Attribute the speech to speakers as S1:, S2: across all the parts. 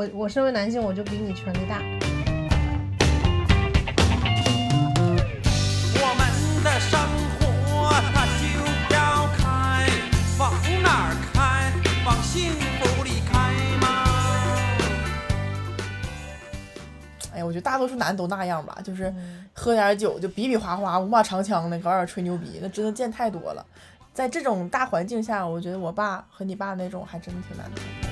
S1: 我
S2: 我身为男性我就比你权力大。
S3: 我们的生活它就要开，往哪儿开？往幸福里开吗？
S1: 哎呀，我觉得大多数男都那样吧，就是喝点酒就比比划划、五马长枪的，搞点吹牛逼，那真的见太多了。在这种大环境下，我觉得我爸和你爸那种还真的挺难得。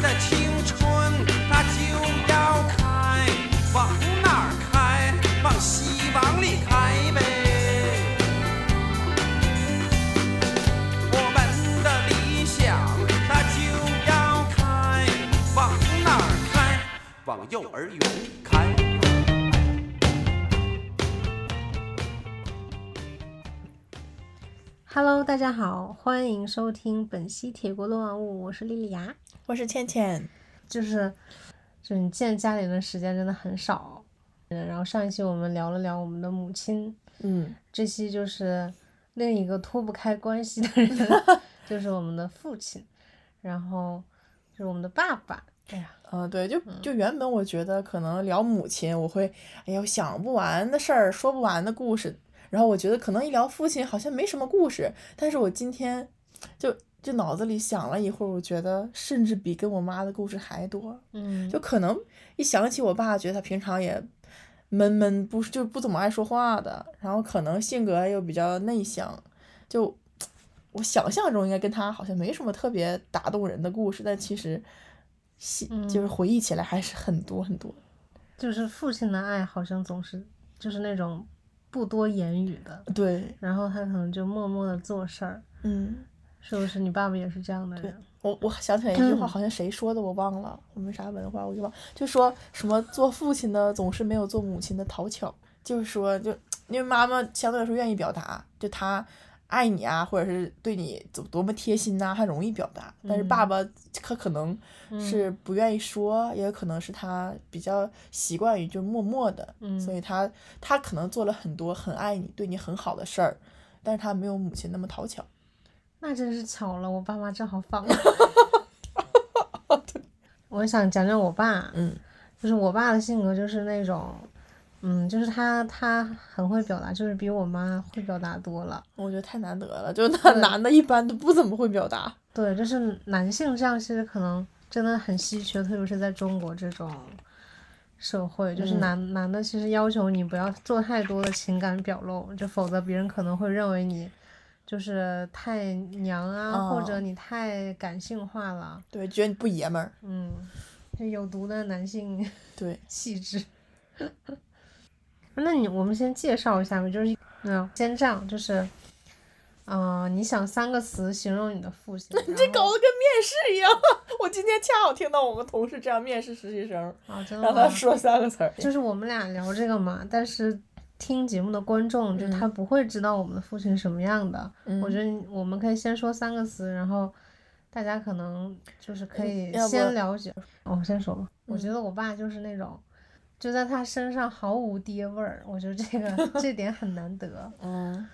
S3: 我们的青春它就要开，往哪儿开？往希望里开呗。我们的理想它就要开，往哪儿开？往幼儿园开。
S2: Hello，大家好，欢迎收听本期《铁锅炖完物》，我是莉莉娅。
S1: 我是倩倩，
S2: 就是，就你见家里人的时间真的很少。嗯，然后上一期我们聊了聊我们的母亲，
S1: 嗯，
S2: 这期就是另一个脱不开关系的人，就是我们的父亲，然后就是我们的爸爸。哎呀，
S1: 嗯、对，就就原本我觉得可能聊母亲，我会哎呀想不完的事儿，说不完的故事，然后我觉得可能一聊父亲好像没什么故事，但是我今天就就脑子里想了一会儿，我觉得甚至比跟我妈的故事还多。
S2: 嗯，
S1: 就可能一想起我爸，觉得他平常也闷闷不就不怎么爱说话的，然后可能性格又比较内向，就我想象中应该跟他好像没什么特别打动人的故事，但其实细就是回忆起来还是很多很多。
S2: 就是父亲的爱好像总是就是那种不多言语的，
S1: 对，
S2: 然后他可能就默默的做事儿，
S1: 嗯，
S2: 是不是？你爸爸也是这样的人？
S1: 我我想起来一句话，
S2: 嗯
S1: 好像谁说的我忘了，我没啥文化，我就忘，就说什么做父亲的总是没有做母亲的讨巧，就是说就因为妈妈相对来说愿意表达，就她爱你啊，或者是对你多多么贴心呐、还容易表达，但是爸爸他可能是不愿意说，也有可能是他比较习惯于就默默的，
S2: 嗯
S1: 所以他他可能做了很多很爱你、对你很好的事儿，但是他没有母亲那么讨巧。
S2: 那真是巧了，我爸妈正好放了。我想讲讲我爸，
S1: 嗯
S2: 就是我爸的性格就是那种，嗯，就是他他很会表达，就是比我妈会表达多了。
S1: 我觉得太难得了，就那
S2: 对
S1: 男的一般都不怎么会表达。
S2: 对，就是男性这样，其实可能真的很稀缺，特别是在中国这种社会，就是
S1: 嗯
S2: 男、男的其实要求你不要做太多的情感表露，就否则别人可能会认为你就是太娘啊，或者
S1: 哦
S2: 你太感性化了。
S1: 对，觉得你不爷们儿。
S2: 嗯，就有毒的男性
S1: 对，
S2: 气质。那你我们先介绍一下吧，就是嗯，先这样，就是，嗯、你想三个词形容你的父亲，
S1: 你这搞得跟面试一样。我今天恰好听到我们同事这样面试实习生，
S2: 啊，真的
S1: 让他说三个词儿。
S2: 就是我们俩聊这个嘛，但是听节目的观众就他不会知道我们的父亲什么样的。
S1: 嗯
S2: 我觉得我们可以先说三个词，然后大家可能就是可以先了解。哦我先说吧，我
S1: 嗯
S2: 觉得我爸就是那种，就在他身上毫无爹味儿，我觉得这个 这点很难得。
S1: 嗯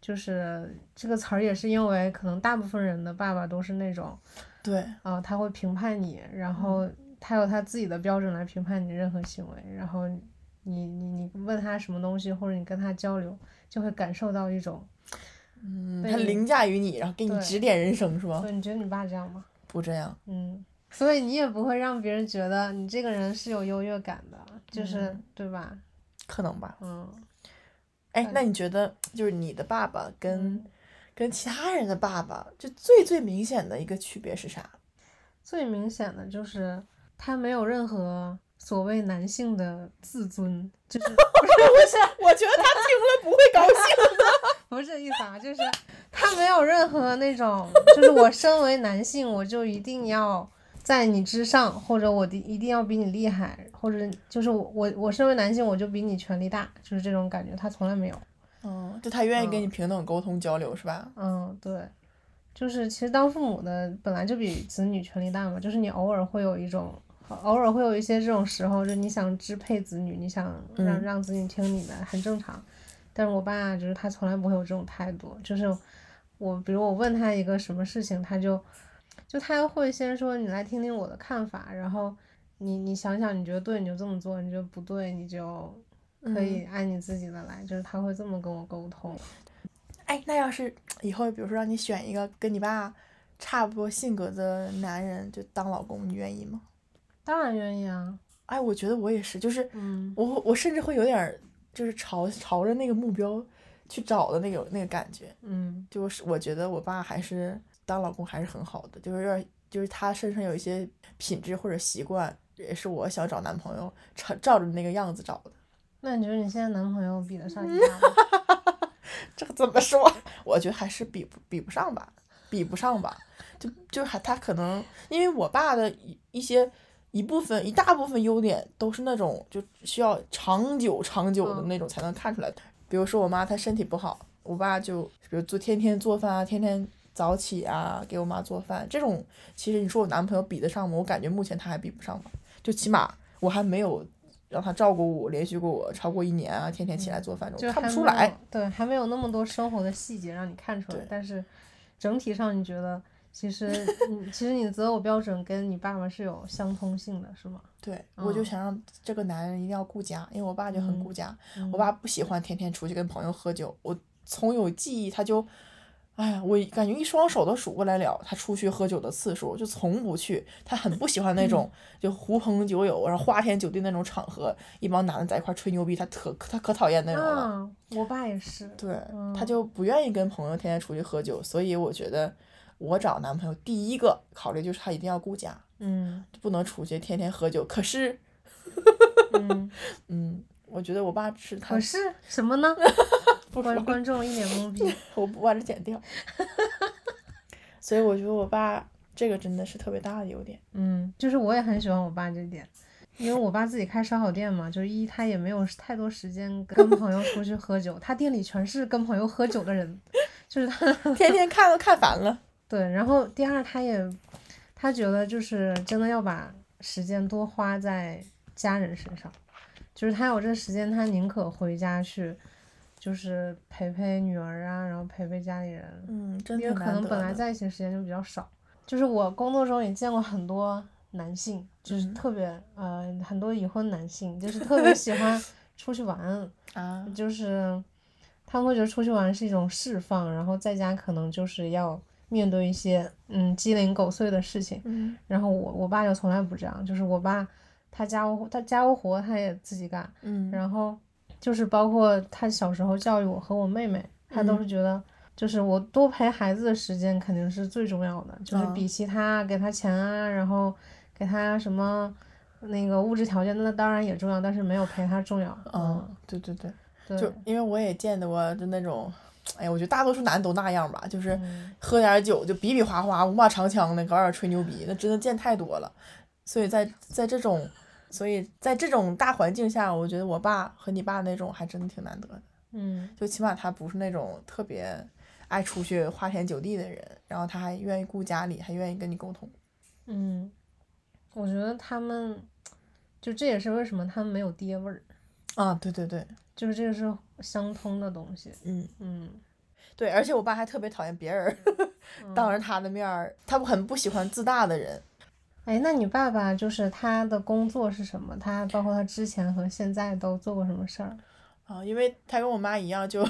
S2: 就是这个词儿也是因为可能大部分人的爸爸都是那种，
S1: 对，
S2: 啊、他会评判你，然后
S1: 嗯
S2: 他有他自己的标准来评判你任何行为，然后你你你问他什么东西，或者你跟他交流，就会感受到一种，
S1: 嗯，他凌驾于你，然后给你指点人生是吧
S2: 对，？你觉得你爸这样吗？
S1: 不这样，
S2: 嗯，所以你也不会让别人觉得你这个人是有优越感的，就是、
S1: 嗯
S2: 对吧？
S1: 可能吧。
S2: 嗯，
S1: 哎，那你觉得就是你的爸爸跟跟其他人的爸爸，就最最明显的一个区别是啥？
S2: 最明显的就是他没有任何所谓男性的自尊，就是
S1: 不是我觉得他听了不会高兴。
S2: 不是这意思啊，就是他没有任何那种，就是我身为男性，我就一定要在你之上，或者我的一定要比你厉害，或者就是我我我身为男性，我就比你权力大，就是这种感觉，他从来没有。
S1: 嗯，就他愿意跟你平等沟通交流是吧？
S2: 嗯，对，就是其实当父母的本来就比子女权力大嘛，就是你偶尔会有一种，偶尔会有一些这种时候，就你想支配子女，你想让、
S1: 嗯
S2: 让子女听你的，很正常。但是我爸就是他从来不会有这种态度，就是我比如我问他一个什么事情，他就就他会先说你来听听我的看法，然后你你想想你觉得对你就这么做，你觉得不对你就可以按你自己的来，就是他会这么跟我沟通。
S1: 哎，那要是以后，比如说让你选一个跟你爸差不多性格的男人，就当老公，你愿意吗？
S2: 当然愿意啊，
S1: 哎，我觉得我也是，就是
S2: 嗯
S1: 我我甚至会有点儿就是朝朝着那个目标去找的那个那个感觉。
S2: 嗯
S1: 就是我觉得我爸还是当老公还是很好的，就是有点就是他身上有一些品质或者习惯，也是我想找男朋友照照着那个样子找的。
S2: 那你觉得你现在男朋友比得上你爸吗？
S1: 这个怎么说？我觉得还是比不比不上吧，比不上吧。就就还他可能因为我爸的一一些一部分一大部分优点都是那种就需要长久长久的
S2: 嗯
S1: 那种才能看出来的。比如说我妈她身体不好，我爸就比如做天天做饭啊，天天早起啊，给我妈做饭这种，其实你说我男朋友比得上吗？我感觉目前他还比不上吧。就起码我还没有让他照顾我，连续过我超过一年啊，天天起来做饭这种，看
S2: 就还没有
S1: 不出来。，
S2: 对，还没有那么多生活的细节让你看出来，但是整体上你觉得，其实你其实你的择偶标准跟你爸爸是有相通性的，是吗？
S1: 对，我就
S2: 嗯
S1: 想让这个男人一定要顾家，因为我爸就很顾
S2: 嗯
S1: 家。
S2: 嗯
S1: 我爸不喜欢天天出去跟朋友喝酒，我从有记忆他就，哎呀，我感觉一双手都数过来了，他出去喝酒的次数就从不去。他很不喜欢那种就狐朋狗友，然后花天酒地那种场合，一帮男的在一块儿吹牛逼，他特他可讨厌那种了。
S2: 啊，我爸也是，
S1: 对，
S2: 嗯
S1: 他就不愿意跟朋友天天出去喝酒，所以我觉得我找男朋友第一个考虑就是他一定要顾家，
S2: 嗯
S1: 不能出去天天喝酒。可是，
S2: 嗯，
S1: 嗯，我觉得我爸是他
S2: 可是什么呢？观观众一脸懵逼。
S1: 我不把这剪掉。所以我觉得我爸这个真的是特别大的优点。
S2: 嗯，就是我也很喜欢我爸这点，因为我爸自己开烧烤店嘛，就是一他也没有太多时间跟朋友出去喝酒，他店里全是跟朋友喝酒的人，就是他
S1: 天天看都看烦了。
S2: 对，然后第二他也他觉得就是真的要把时间多花在家人身上，就是他有这时间，他宁可回家去。就是陪陪女儿啊，然后陪陪家里人，
S1: 嗯，真
S2: 因为可能本来在一起的时间就比较少。就是我工作中也见过很多男性，就是
S1: 嗯
S2: 特别、呃很多已婚男性，就是特别喜欢 出去玩，
S1: 啊，
S2: 就是他们会觉得出去玩是一种释放，然后在家可能就是要面对一些嗯鸡零狗碎的事情。
S1: 嗯
S2: 然后我我爸就从来不这样，就是我爸他家务他家务活他也自己干，
S1: 嗯，
S2: 然后就是包括他小时候教育我和我妹妹，他都是觉得，就是我多陪孩子的时间肯定是最重要的，就是
S1: 嗯
S2: 比其他给他钱啊，然后给他什么那个物质条件，那当然也重要，但是没有陪他重要。
S1: 嗯，对对对，
S2: 对，
S1: 就因为我也见得过就那种，哎呀，我觉得大多数男的都那样吧，就是
S2: 嗯
S1: 喝点酒就比比划划、五马长枪的，搞点吹牛逼，那真的见太多了。所以在在这种，所以在这种大环境下，我觉得我爸和你爸那种还真的挺难得的。
S2: 嗯
S1: 就起码他不是那种特别爱出去花天酒地的人，然后他还愿意顾家里，还愿意跟你沟通。
S2: 嗯，我觉得他们，就这也是为什么他们没有爹味儿，
S1: 啊，对对对，
S2: 就是这个是相通的东西。
S1: 嗯，
S2: 嗯，
S1: 对，而且我爸还特别讨厌别人 当着他的面儿，他很不喜欢自大的人。
S2: 哎，那你爸爸就是他的工作是什么？他包括他之前和现在都做过什么事儿？
S1: 啊，因为他跟我妈一样就，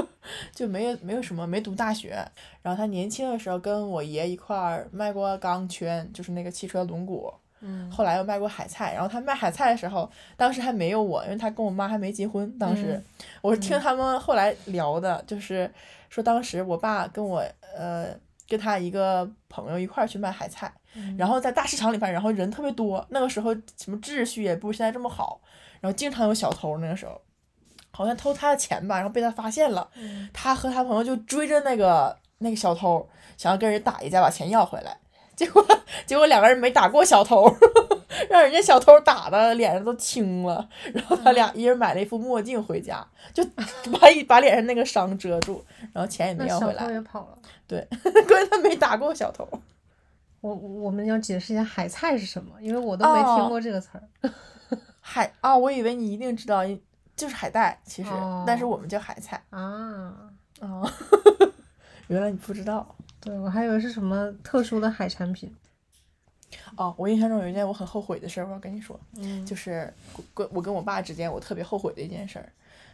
S1: 就没有没有什么没读大学，然后他年轻的时候跟我爷一块儿卖过钢圈，就是那个汽车轮毂，
S2: 嗯
S1: 后来又卖过海菜。然后他卖海菜的时候，当时还没有我，因为他跟我妈还没结婚。当时、
S2: 嗯
S1: 我是听他们后来聊的，就是说当时我爸跟我呃跟他一个朋友一块儿去卖海菜，然后在大市场里边，然后人特别多，那个时候什么秩序也不如现在这么好，然后经常有小偷，那个时候好像偷他的钱吧，然后被他发现了，
S2: 嗯
S1: 他和他朋友就追着那个那个小偷，想要跟人打一架把钱要回来，结果结果两个人没打过小偷，让人家小偷打的脸上都青了，然后他俩一人买了一副墨镜回家，就把一把脸上那个伤遮住，然后钱也没要回来，
S2: 偷也跑了。
S1: 关键他没打过小偷。
S2: 我我们要解释一下海菜是什么，因为我都没听
S1: 哦
S2: 过这个词儿。
S1: 海啊，我以为你一定知道，就是海带，其实，但是
S2: 哦
S1: 我们叫海菜
S2: 啊，
S1: 哦。原来你不知道
S2: 对我还以为是什么特殊的海产品。
S1: 哦！我印象中有一件我很后悔的事儿，我要跟你说，
S2: 嗯
S1: 就是跟我跟我爸之间我特别后悔的一件事儿。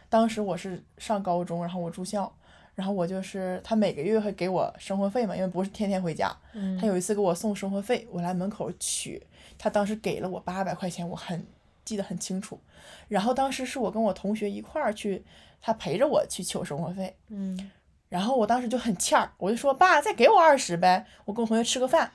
S1: 当时我是上高中，然后我住校，然后我就是他每个月会给我生活费嘛，因为不是天天回家。
S2: 嗯
S1: 他有一次给我送生活费，我来门口取，他当时给了我八百块钱，我很记得很清楚。然后当时是我跟我同学一块儿去，他陪着我去取生活费，
S2: 嗯
S1: 然后我当时就很欠儿，我就说爸，再给我二十呗，我跟我同学吃个饭，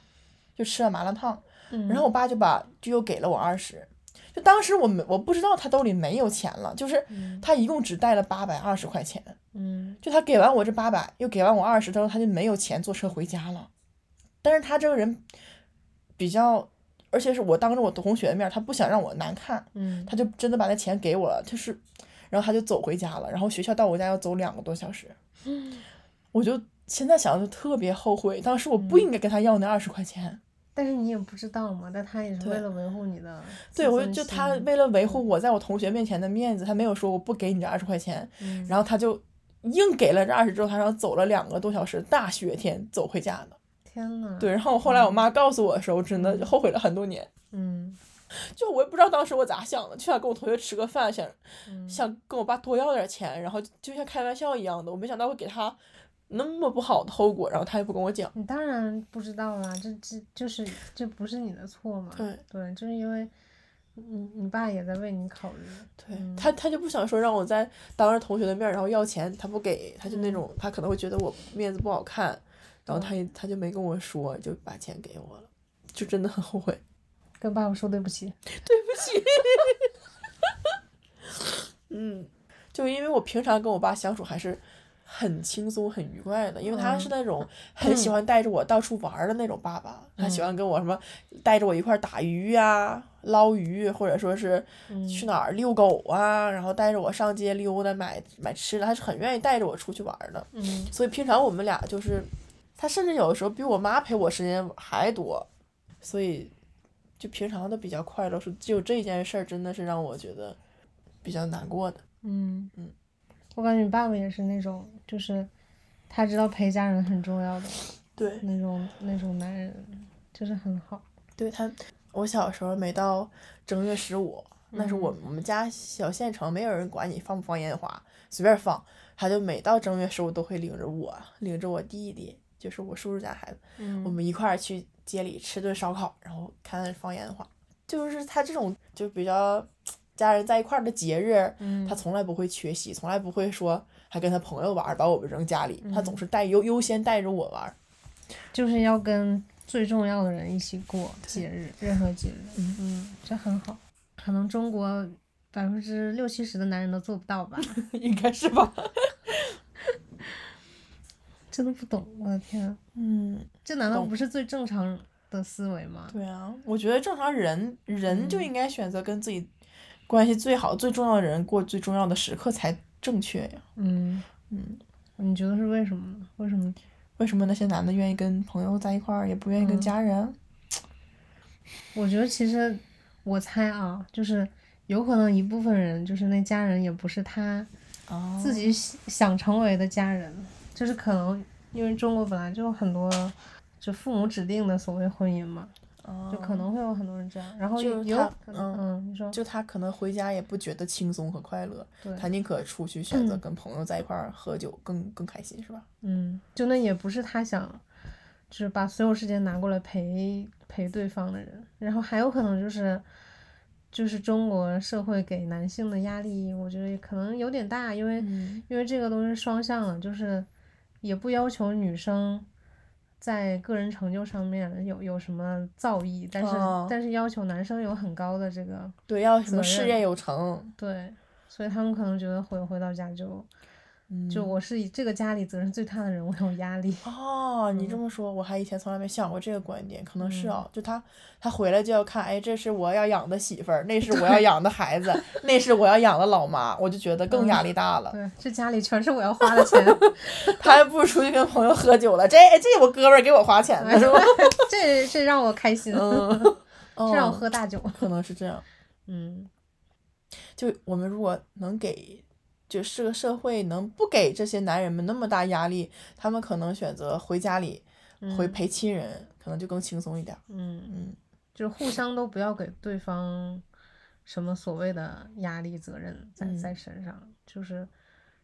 S1: 就吃了麻辣烫。
S2: 嗯，
S1: 然后我爸就把就又给了我二十，就当时我没我不知道他兜里没有钱了，就是
S2: 嗯
S1: 他一共只带了八百二十块钱，
S2: 嗯
S1: 就他给完我这八百，又给完我二十，之后他就没有钱坐车回家了。但是他这个人比较，而且是我当着我同学的面，他不想让我难看，
S2: 嗯
S1: 他就真的把那钱给我了，就是，然后他就走回家了，然后学校到我家要走两个多小时，我就现在想就特别后悔，当时我不应该跟他要那二十块钱。
S2: 但是你也不知道嘛，但他也是为了维护你的自
S1: 对，我
S2: 尊
S1: 就他为了维护我在我同学面前的面子，他没有说我不给你这二十块钱，
S2: 嗯
S1: 然后他就硬给了这二十之后，他然后走了两个多小时，大雪天走回家的。
S2: 天呐，
S1: 对，然后后来我妈告诉我的时候，真的后悔了很多年。
S2: 嗯
S1: 就我也不知道当时我咋想的，就想跟我同学吃个饭，想
S2: 嗯
S1: 想跟我爸多要点钱，然后就像开玩笑一样的。我没想到会给他那么不好的后果，然后他也不跟我讲。
S2: 你当然不知道啦，这这就是这不是你的错嘛，
S1: 对
S2: 对，就是因为你你爸也在为你考虑，
S1: 对
S2: 嗯
S1: 他，他就不想说让我在当着同学的面，然后要钱，他不给，他就那
S2: 嗯
S1: 种，他可能会觉得我面子不好看，然后他也他就没跟我说，就把钱给我了，就真的很后悔。
S2: 跟爸爸说对不起，
S1: 对不起。嗯，就因为我平常跟我爸相处还是很轻松、很愉快的，因为他是那种很喜欢带着我到处玩儿的那种爸爸，他喜欢跟我什么带着我一块儿打鱼呀、捞鱼，或者说是去哪儿遛狗啊，然后带着我上街溜达买买吃的，他是很愿意带着我出去玩儿的。
S2: 嗯
S1: 所以平常我们俩就是，他甚至有的时候比我妈陪我时间还多，所以就平常都比较快乐。说只有这件事儿真的是让我觉得比较难过的。
S2: 嗯
S1: 嗯，
S2: 我感觉你爸爸也是那种，就是他知道陪家人很重要的
S1: 对，
S2: 那种那种男人，就是很好，
S1: 对他，我小时候每到正月十五，那是我我们家小县城，没有人管你放不放烟花，随便放。他就每到正月十五都会领着我，领着我弟弟，就是我叔叔家孩子，
S2: 嗯
S1: 我们一块儿去街里吃顿烧烤，然后看放烟花。就是他这种就比较家人在一块儿的节日，
S2: 嗯
S1: 他从来不会缺席，从来不会说还跟他朋友玩儿，把我们扔家里，他
S2: 嗯
S1: 总是带优优先带着我玩儿。
S2: 就是要跟最重要的人一起过节日，任何节日，
S1: 嗯
S2: 嗯，这很好。可能中国百分之六七十的男人都做不到吧？
S1: 应该是吧？
S2: 真的不懂，我的天啊，
S1: 嗯，
S2: 这难道不是最正常的思维吗？
S1: 对啊，我觉得正常人人就
S2: 嗯
S1: 应该选择跟自己关系最好、最重要的人过最重要的时刻才正确呀。
S2: 嗯
S1: 嗯，
S2: 你觉得是为什么呢？为什么？
S1: 为什么那些男的愿意跟朋友在一块儿，也不愿意跟
S2: 嗯
S1: 家人？
S2: 我觉得其实我猜啊，就是有可能一部分人就是那家人也不是他
S1: 哦
S2: 自己想想成为的家人，就是可能因为中国本来就有很多就父母指定的所谓婚姻嘛，
S1: 哦
S2: 就可能会有很多人这样，然后
S1: 就是他
S2: 也有可能嗯，你说
S1: 就他可能回家也不觉得轻松和快乐，
S2: 对，
S1: 他宁可出去选择
S2: 嗯
S1: 跟朋友在一块儿喝酒更更开心，是吧？
S2: 嗯，就那也不是他想，就是把所有时间拿过来陪陪对方的人，然后还有可能就是，就是中国社会给男性的压力，我觉得可能有点大，因为、
S1: 嗯。
S2: 因为这个东西是双向的，就是也不要求女生在个人成就上面有有什么造诣，但是、
S1: 哦
S2: 但是要求男生有很高的这个
S1: 对，要什么事业有成，
S2: 对，所以他们可能觉得回回到家就。就
S1: 嗯
S2: 我是以这个家里责任最大的人，我有压力。
S1: 哦，你这么说，我还以前从来没想过这个观点，可能是啊，就他他回来就要看，哎，这是我要养的媳妇儿，那是我要养的孩子，那是我要养的老妈，我就觉得更压力大了。
S2: 对，这家里全是我要花的钱，
S1: 他还不如出去跟朋友喝酒了，这这我哥们儿给我花钱的是吧？
S2: 这这让我开心，
S1: 嗯，
S2: 这让我
S1: 哦
S2: 喝大酒。
S1: 可能是这样。
S2: 嗯，
S1: 就我们如果能给，就是个社会能不给这些男人们那么大压力，他们可能选择回家里回
S2: 嗯。
S1: 陪亲人，可能就更轻松一点儿。
S2: 嗯，
S1: 嗯
S2: 就是互相都不要给对方什么所谓的压力责任在
S1: 嗯。
S2: 在身上，就是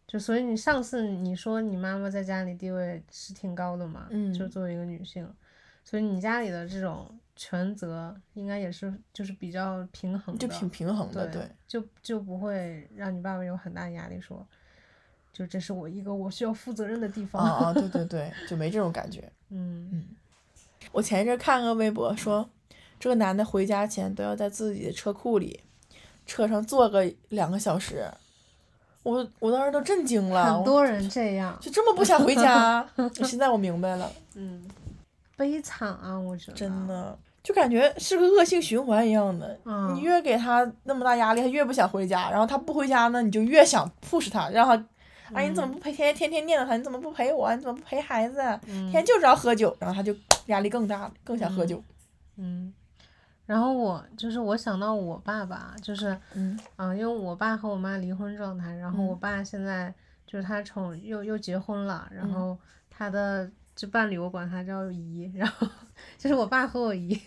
S2: 就所以你上次你说你妈妈在家里地位是挺高的嘛，就
S1: 嗯。
S2: 作为一个女性，所以你家里的这种权责应该也是就是比较平衡的，
S1: 就挺平衡的，
S2: 对，
S1: 对。
S2: 就就不会让你爸爸有很大的压力说。就这是我一个我需要负责任的地方，
S1: 啊啊，对对 对，就没这种感觉。
S2: 嗯嗯
S1: 我前一阵看个微博说，这个男的回家前都要在自己的车库里，车上坐个两个小时，我我当时都震惊了，我
S2: 很多人这样，
S1: 就这么不想回家。现在我明白了，
S2: 嗯，悲惨啊，我觉得
S1: 真，的就感觉是个恶性循环一样的。
S2: 嗯
S1: 你越给他那么大压力，他越不想回家，然后他不回家呢，你就越想 push 他，让他。哎，你怎么不陪？天天天天念叨他，你怎么不陪我？你怎么不陪孩子？天天就知道喝酒，然后他就压力更大，更想喝酒。
S2: 嗯，然后我就是我想到我爸爸，就是
S1: 嗯
S2: 嗯、因为我爸和我妈离婚状态，然后我
S1: 嗯
S2: 爸现在就是他从又又结婚了，然
S1: 嗯
S2: 后他的这伴侣我管他叫姨，然后就是我爸和我姨，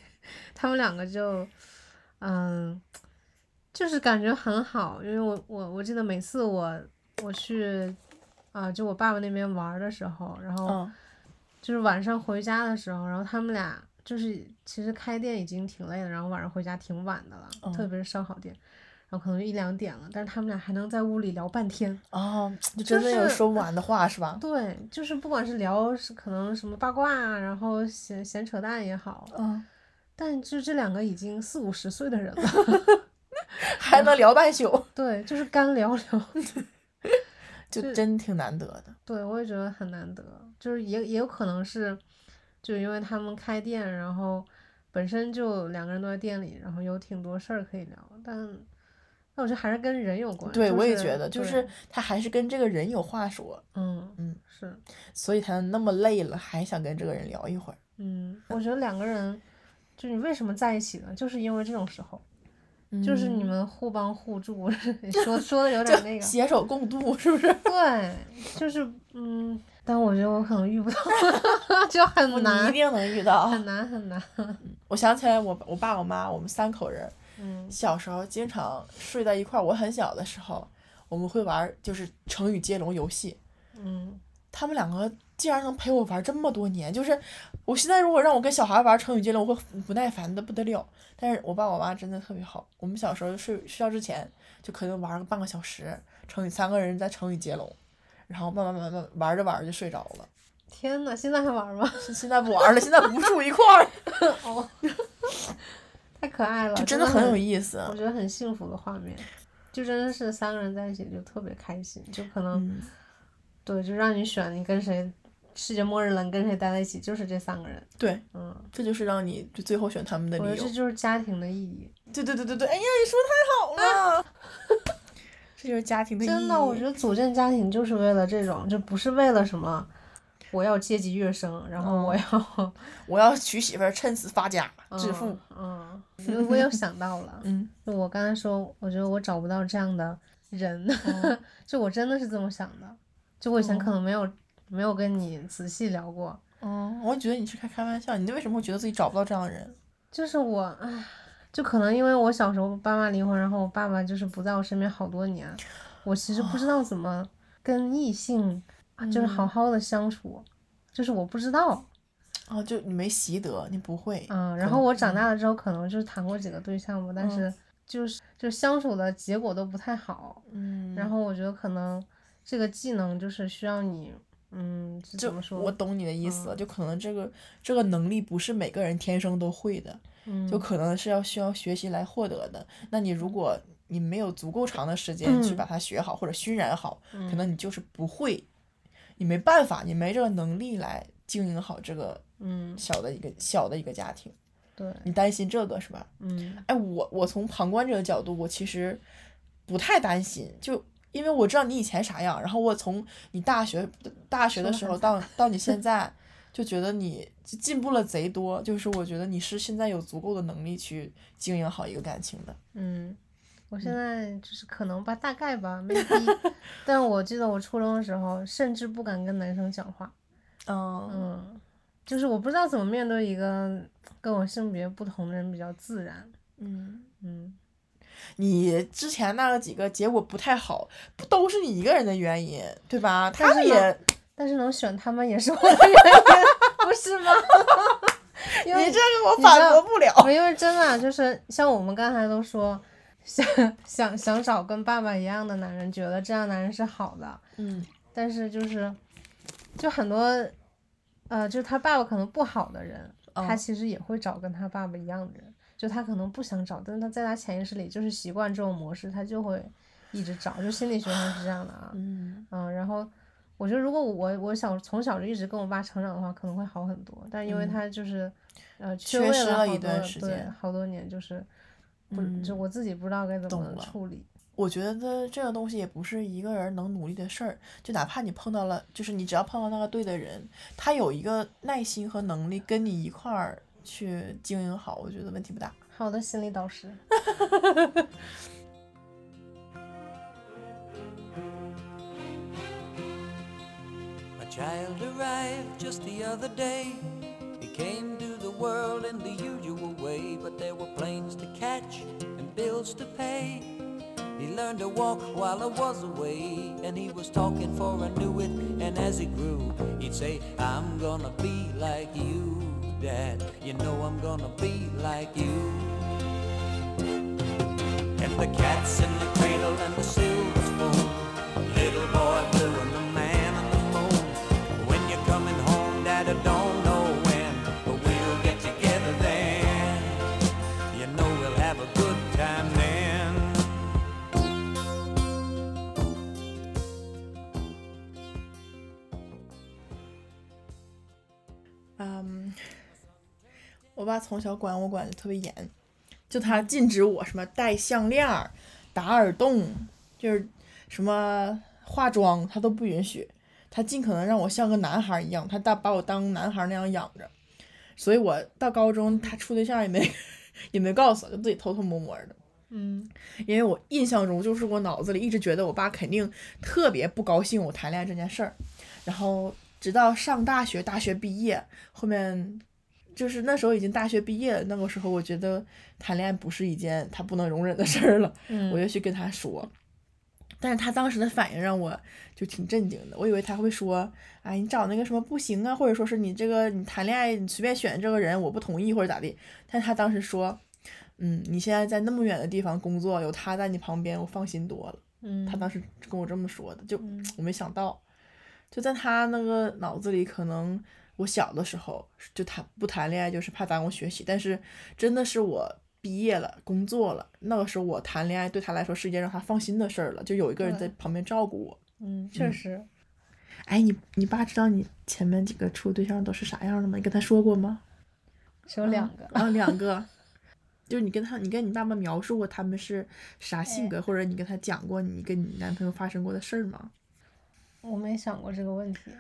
S2: 他们两个就嗯，就是感觉很好，因为我我我记得每次我我去啊、就我爸爸那边玩的时候，然后。
S1: 嗯
S2: 就是晚上回家的时候，然后他们俩就是其实开店已经挺累的，然后晚上回家挺晚的了，
S1: 嗯
S2: 特别是烧烤店，然后可能一两点了，但是他们俩还能在屋里聊半天。
S1: 哦，就真的有说不完的话是吧？
S2: 对，就是不管是聊是可能什么八卦啊，然后闲闲扯淡也好，
S1: 嗯，
S2: 但就这两个已经四五十岁的人了，
S1: 还能聊半宿，
S2: 对，就是干聊聊。
S1: 就真挺难得的。
S2: 对，我也觉得很难得，就是也也有可能是，就因为他们开店，然后本身就两个人都在店里，然后有挺多事儿可以聊，但那我觉得还是跟人有关。
S1: 对，
S2: 就是
S1: 我也觉得，就是他还是跟这个人有话说，
S2: 嗯
S1: 嗯，
S2: 是
S1: 所以他那么累了，还想跟这个人聊一会儿。
S2: 嗯，我觉得两个人，就你为什么在一起呢？就是因为这种时候，就是你
S1: 嗯
S2: 们互帮互助，说说的有点那个，
S1: 携手共度，是不是？
S2: 对，就是嗯，但我觉得我可能遇不到，就很
S1: 你一，定能遇到。
S2: 很难很难。
S1: 我想起来我，我爸我妈，我们三口人，
S2: 嗯
S1: 小时候经常睡在一块儿。我很小的时候，我们会玩就是成语接龙游戏。
S2: 嗯
S1: 他们两个竟然能陪我玩这么多年，就是我现在如果让我跟小孩玩成语接龙，我会不耐烦的不得了。但是我爸我妈真的特别好，我们小时候睡睡觉之前就可能玩个半个小时，成语三个人在成语接龙，然后慢慢慢慢玩着玩着就睡着了。
S2: 天呐，现在还玩吗？
S1: 现现在不玩了，现在不住一块儿，
S2: 哦，太可爱了，
S1: 就真
S2: 的
S1: 的很有意思。
S2: 我觉得很幸福的画面，就真的是三个人在一起就特别开心，就可能、
S1: 嗯，
S2: 对，就让你选你跟谁，世界末日了，你跟谁待在一起，就是这三个人。
S1: 对，
S2: 嗯，
S1: 这就是让你就最后选他们的理由
S2: 我觉得这。就是家庭的意义。
S1: 对对对对对，哎呀，你说太好了，这就是家庭的意义。
S2: 真的，我觉得组建家庭就是为了这种，就不是为了什么。我要阶级跃升，然后我要
S1: 我要娶媳妇儿，趁此发家致富。
S2: 嗯，嗯我又想到了，
S1: 嗯
S2: 就我刚才说，我觉得我找不到这样的人，
S1: 哦
S2: 就我真的是这么想的。就我以前可能没有、没有跟你仔细聊过，
S1: 嗯，我觉得你是开开玩笑，你为什么会觉得自己找不到这样的人？
S2: 就是我，唉，就可能因为我小时候爸妈离婚，然后我爸爸就是不在我身边好多年，我其实不知道怎么跟异性啊，就是好好的相处，就是我不知道，
S1: 哦，就你没习得，你不会。
S2: 嗯，然后我长大了之后，可能就是谈过几个对象吧，但是就是就相处的结果都不太好，
S1: 嗯，
S2: 然后我觉得可能这个技能就是需要你，嗯，
S1: 就
S2: 怎么说？
S1: 我懂你的意思，
S2: 嗯。
S1: 就可能这个这个能力不是每个人天生都会的，
S2: 嗯，
S1: 就可能是要需要学习来获得的。那你如果你没有足够长的时间去
S2: 嗯。
S1: 把它学好或者熏染好，
S2: 嗯。
S1: 可能你就是不会，你没办法，你没这个能力来经营好这个
S2: 嗯，
S1: 小的一个小的一个家庭。
S2: 对，
S1: 你担心这个是吧？
S2: 嗯
S1: 哎，我我从旁观者的角度，我其实不太担心，就因为我知道你以前啥样，然后我从你大学大学的时候到到你现在，就觉得你进步了贼多，就是我觉得你是现在有足够的能力去经营好一个感情的。
S2: 嗯，我现在就是可能吧，大概吧，maybe。但我记得我初中的时候，甚至不敢跟男生讲话。
S1: 嗯
S2: 嗯，就是我不知道怎么面对一个跟我性别不同的人比较自然。
S1: 嗯，
S2: 嗯，
S1: 你之前那个几个结果不太好，不都是你一个人的原因，对吧？他们也，
S2: 但是能选他们也是我的原因，不是吗？
S1: 你这个我反驳不了。
S2: 因为真的啊就是像我们刚才都说，想想想找跟爸爸一样的男人，觉得这样男人是好的，
S1: 嗯。
S2: 但是就是就很多呃，就是他爸爸可能不好的人，他
S1: 嗯
S2: 其实也会找跟他爸爸一样的人，就他可能不想找，但是他在他潜意识里就是习惯这种模式，他就会一直找，就心理学上是这样的啊，
S1: 嗯。
S2: 嗯，然后我觉得如果我我小从小就一直跟我爸成长的话，可能会好很多。但因为
S1: 嗯。
S2: 他就是，呃，
S1: 缺
S2: 位
S1: 失了一段时
S2: 对
S1: 间。
S2: 好多年，就是不、就
S1: 嗯
S2: 我自己不知道该怎么处理。
S1: 我觉得这个东西也不是一个人能努力的事儿，就哪怕你碰到了，就是你只要碰到那个对的人，他有一个耐心和能力跟你一块儿去经营好，我觉得问题不大。
S2: 好的心理导师，
S3: A child arrived just the other day. He came to the world in the usual way, but there were planes to catch and bills to pay. He learned to walk while I was away, and he was talking for I knew it. And as he grew, he'd say, I'm gonna be like you, Dad. You know I'm gonna be like you. And the cat's in the cradle and the silver spoon.
S1: 爸从小管我管的特别严，就他禁止我什么戴项链儿、打耳洞，就是什么化妆，他都不允许。他尽可能让我像个男孩一样，他大把我当男孩那样养着。所以我到高中，他处对象也没也没告诉我，就自己偷偷摸摸的。
S2: 嗯
S1: 因为我印象中，就是我脑子里一直觉得我爸肯定特别不高兴我谈恋爱这件事儿，然后直到上大学，大学毕业，后面就是那时候已经大学毕业了，那个时候我觉得谈恋爱不是一件他不能容忍的事儿了，
S2: 嗯，
S1: 我就去跟他说，但是他当时的反应让我就挺震惊的，我以为他会说，哎，你找那个什么不行啊，或者说是你这个你谈恋爱你随便选这个人我不同意或者咋地，但他当时说，嗯，你现在在那么远的地方工作，有他在你旁边，我放心多了。
S2: 嗯。
S1: 他当时跟我这么说的，就
S2: 嗯。
S1: 我没想到，就在他那个脑子里，可能我小的时候就谈不谈恋爱就是怕耽误学习，但是真的是我毕业了，工作了，那个时候我谈恋爱对他来说是一件让他放心的事儿了，就有一个人在旁边照顾我。
S2: 嗯，确
S1: 嗯
S2: 实，
S1: 哎，你你爸知道你前面几个处对象都是啥样的吗？你跟他说过吗？
S2: 只有两个。
S1: 啊，两个。就是你跟他，你跟你爸爸描述过他们是啥性格，或者你跟他讲过你跟你男朋友发生过的事儿吗？
S2: 我没想过这个问题，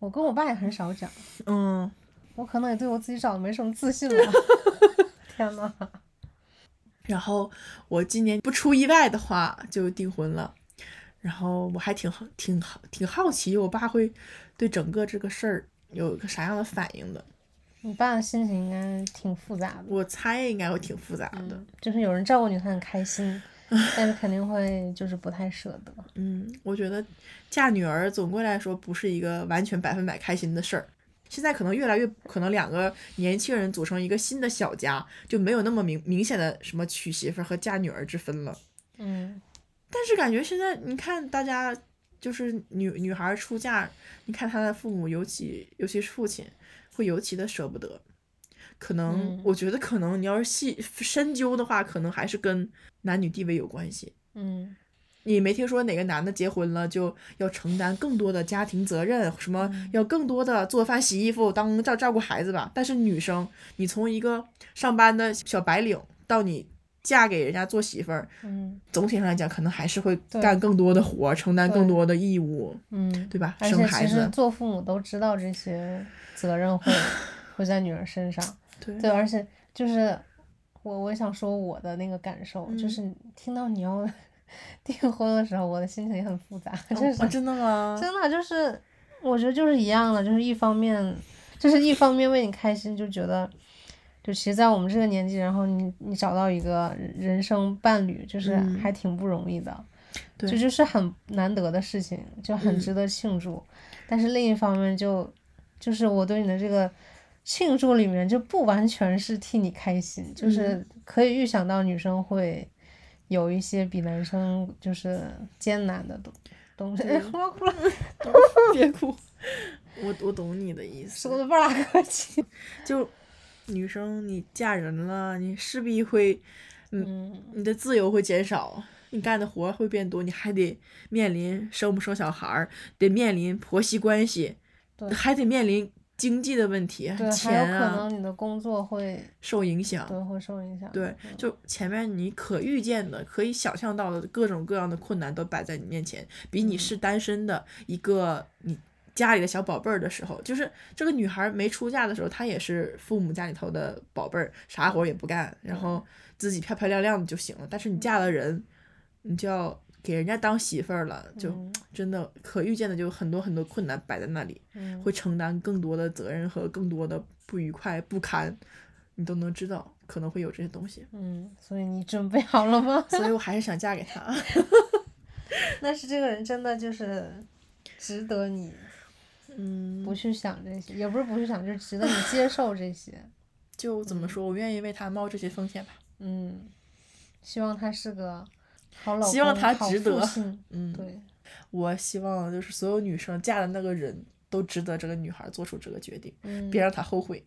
S2: 我跟我爸也很少讲，
S1: 嗯，
S2: 我可能也对我自己长得没什么自信了。天呐，
S1: 然后我今年不出意外的话就订婚了，然后我还挺好挺好挺好奇我爸会对整个这个事儿有个啥样的反应的。
S2: 你爸的心情应该挺复杂的。
S1: 我猜应该会挺复杂的。
S2: 嗯，就是有人照顾你，他很开心，但是肯定会就是不太舍得。
S1: 嗯，我觉得嫁女儿总归来说不是一个完全百分百开心的事儿。现在可能越来越可能两个年轻人组成一个新的小家，就没有那么明明显的什么娶媳妇儿和嫁女儿之分了。
S2: 嗯，
S1: 但是感觉现在你看大家就是女女孩儿出嫁，你看她的父母，尤其尤其是父亲，会尤其的舍不得。可能、
S2: 嗯
S1: 我觉得可能你要是细深究的话，可能还是跟男女地位有关系。
S2: 嗯，
S1: 你没听说哪个男的结婚了就要承担更多的家庭责任，什么要更多的做饭、洗衣服、当照照顾孩子吧？但是女生，你从一个上班的小白领到你嫁给人家做媳妇儿，
S2: 嗯，
S1: 总体上来讲，可能还是会干更多的活儿，承担更多的义务，
S2: 嗯，
S1: 对吧？生孩子，
S2: 其实做父母都知道这些责任会 会在女儿身上。
S1: 对。
S2: 对，而且就是我我想说我的那个感受，就
S1: 嗯。
S2: 是听到你要 订婚的时候，我的心情也很复杂，就是、
S1: 哦真的吗？
S2: 真的就是，我觉得就是一样的，就是一方面，就是一方面为你开心，就觉得，就其实，在我们这个年纪，然后你你找到一个人生伴侣，就是
S1: 嗯。
S2: 还挺不容易的，
S1: 对。
S2: 这就是很难得的事情，就很
S1: 嗯。
S2: 值得庆祝。但是另一方面就，就是我对你的这个庆祝里面，就不完全是替你开心，就是
S1: 嗯
S2: 可以预想到女生会有一些比男生就是艰难的东东西。哎，我要哭了。
S1: 别哭，我我懂你的意思。
S2: 说的不拉客气。
S1: 就女生你嫁人了，你势必会，
S2: 嗯，
S1: 你的自由会减少，你干的活会变多，你还得面临生不生小孩儿，得面临婆媳关系，还得面临经济的问题，
S2: 对，还有
S1: 钱
S2: 可
S1: 啊
S2: 能你的工作会
S1: 受影响。
S2: 对会受影响。
S1: 对，
S2: 嗯
S1: 就前面你可预见的、可以想象到的各种各样的困难都摆在你面前，比你
S2: 嗯
S1: 是单身的一个你家里的小宝贝儿的时候，就是这个女孩儿没出嫁的时候，她也是父母家里头的宝贝儿，啥活儿也不干，然后自己漂漂亮亮的就行了。但是你嫁了人，你就要给人家当媳妇儿了，就
S2: 嗯
S1: 真的可预见的就很多很多困难摆在那里，
S2: 嗯
S1: 会承担更多的责任和更多的不愉快、不堪，你都能知道可能会有这些东西。
S2: 嗯，所以你准备好了吗？
S1: 所以我还是想嫁给他。
S2: 但是这个人真的就是值得你
S1: 嗯，
S2: 不去想这些，也不是不去想，就是值得你接受这些。
S1: 就怎么说，我愿意为他冒这些风险吧。
S2: 嗯，希望他是个
S1: 希望他值得嗯，
S2: 对，
S1: 我希望就是所有女生嫁的那个人都值得这个女孩做出这个决定，
S2: 嗯，
S1: 别让她后悔。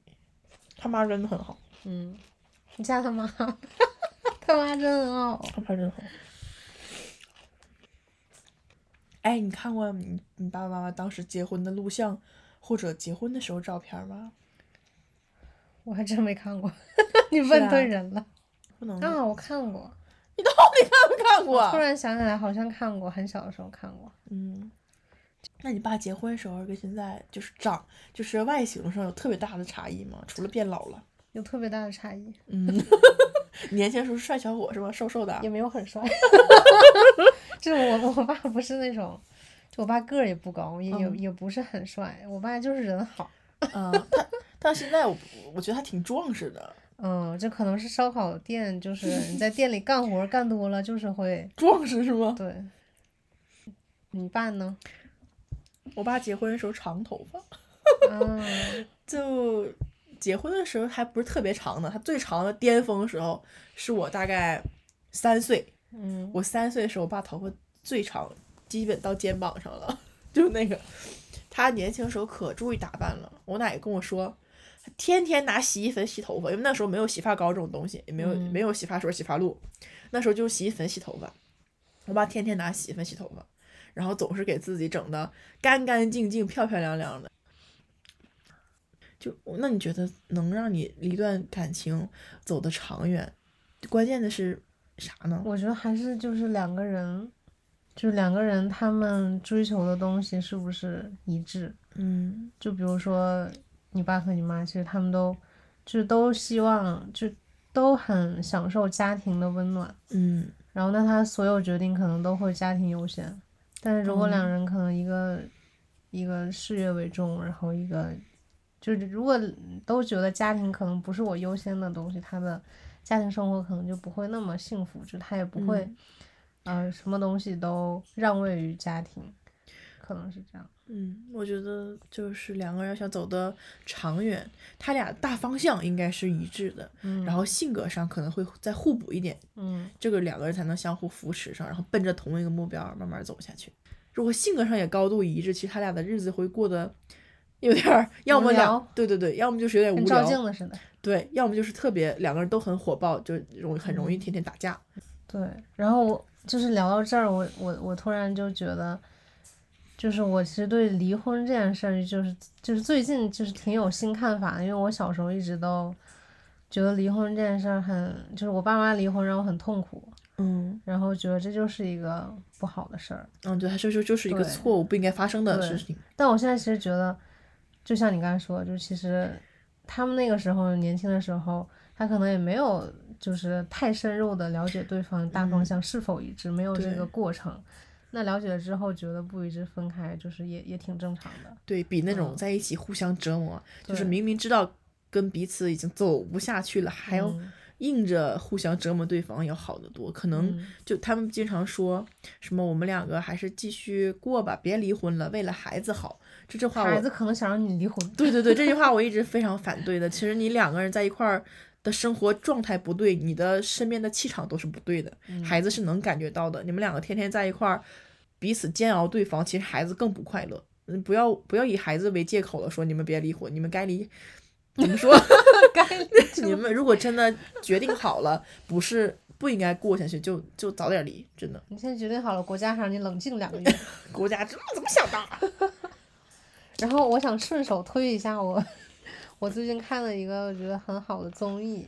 S1: 他妈真的很好，
S2: 嗯，你嫁他妈，他妈真很好。
S1: 他妈真好。哎，你看过你你爸爸妈妈当时结婚的录像，或者结婚的时候照片吗？
S2: 我还真没看过，你问
S1: 啊
S2: 对人了
S1: 不能
S2: 啊！我看过，
S1: 你到底看没看过？
S2: 突然想起来，好像看过，很小的时候看过。
S1: 嗯，那你爸结婚时候跟现在就是长，就是外形上有特别大的差异吗？除了变老了，
S2: 有特别大的差异，
S1: 嗯，年轻时候是帅小伙是吧？瘦瘦的啊
S2: 也，没有很帅。就是我我爸不是那种，就我爸个儿也不高，也也
S1: 嗯
S2: 也不是很帅，我爸就是人好。
S1: 嗯，他但现在我我觉得他挺壮实的，
S2: 嗯，这可能是烧烤店，就是你在店里干活干多了，就是会
S1: 壮实是吗？
S2: 对。你爸呢？
S1: 我爸结婚的时候长头发，
S2: 啊，
S1: 就结婚的时候还不是特别长的，他最长的巅峰时候是我大概三岁，
S2: 嗯，
S1: 我三岁的时候，我爸头发最长，基本到肩膀上了，就那个。他年轻时候可注意打扮了，我奶跟我说，他天天拿洗衣粉洗头发，因为那时候没有洗发膏这种东西，也没有、
S2: 嗯
S1: 没有洗发水、洗发露，那时候就是洗衣粉洗头发。我爸天天拿洗衣粉洗头发，然后总是给自己整的干干净净、漂漂亮亮的。就那你觉得能让你一段感情走得长远，关键的是啥呢？
S2: 我觉得还是就是两个人，就是两个人他们追求的东西是不是一致？
S1: 嗯
S2: 就比如说你爸和你妈，其实他们都就是都希望就都很享受家庭的温暖，
S1: 嗯
S2: 然后那他所有决定可能都会家庭优先。但是如果两
S1: 嗯
S2: 人可能一个、一个事业为重，然后一个就是如果都觉得家庭可能不是我优先的东西，他的家庭生活可能就不会那么幸福，就他也不会、呃什么东西都让位于家庭，可能是这样。
S1: 嗯，我觉得就是两个人要想走得长远，他俩大方向应该是一致的，
S2: 嗯，
S1: 然后性格上可能会再互补一点，
S2: 嗯
S1: 这个两个人才能相互扶持上，然后奔着同一个目标慢慢走下去。如果性格上也高度一致，其实他俩的日子会过得有点儿，要么
S2: 聊
S1: 两对对对，要么就是有点无聊，
S2: 镜子似的。
S1: 对，要么就是特别两个人都很火爆，就容易很容易
S2: 嗯
S1: 天天打架。
S2: 对，然后我就是聊到这儿，我我我突然就觉得，就是我其实对离婚这件事儿，就是就是最近就是挺有新看法的，因为我小时候一直都觉得离婚这件事儿很，就是我爸妈离婚让我很痛苦，
S1: 嗯
S2: 然后觉得这就是一个不好的事儿。
S1: 嗯，对，他就就就是一个错误不应该发生的事情。
S2: 但我现在其实觉得，就像你刚才说的，就其实他们那个时候年轻的时候，他可能也没有就是太深入的了解对方大方向是否一致，没有这个过程。那了解了之后觉得不一致分开，就是也也挺正常的。
S1: 对比那种
S2: 嗯
S1: 在一起互相折磨，就是明明知道跟彼此已经走不下去了，还要
S2: 嗯
S1: 硬着互相折磨对方要好得多。可能
S2: 嗯
S1: 就他们经常说什么我们两个还是继续过吧，别离婚了，为了孩子好。这这话我
S2: 孩子可能想让你离婚。
S1: 对对对，这句话 我一直非常反对的。其实你两个人在一块儿的生活状态不对，你的身边的气场都是不对的，
S2: 嗯
S1: 孩子是能感觉到的。你们两个天天在一块儿，彼此煎熬对方，其实孩子更不快乐。嗯，不要不要以孩子为借口了，说你们别离婚，你们该离。怎么说？
S2: 该
S1: 你们如果真的决定好了，不是不应该过下去，就就早点离。真的，
S2: 你现在决定好了，国家让你冷静两个月。
S1: 国家这怎么想的？
S2: 然后我想顺手推一下我，我最近看了一个我觉得很好的综艺，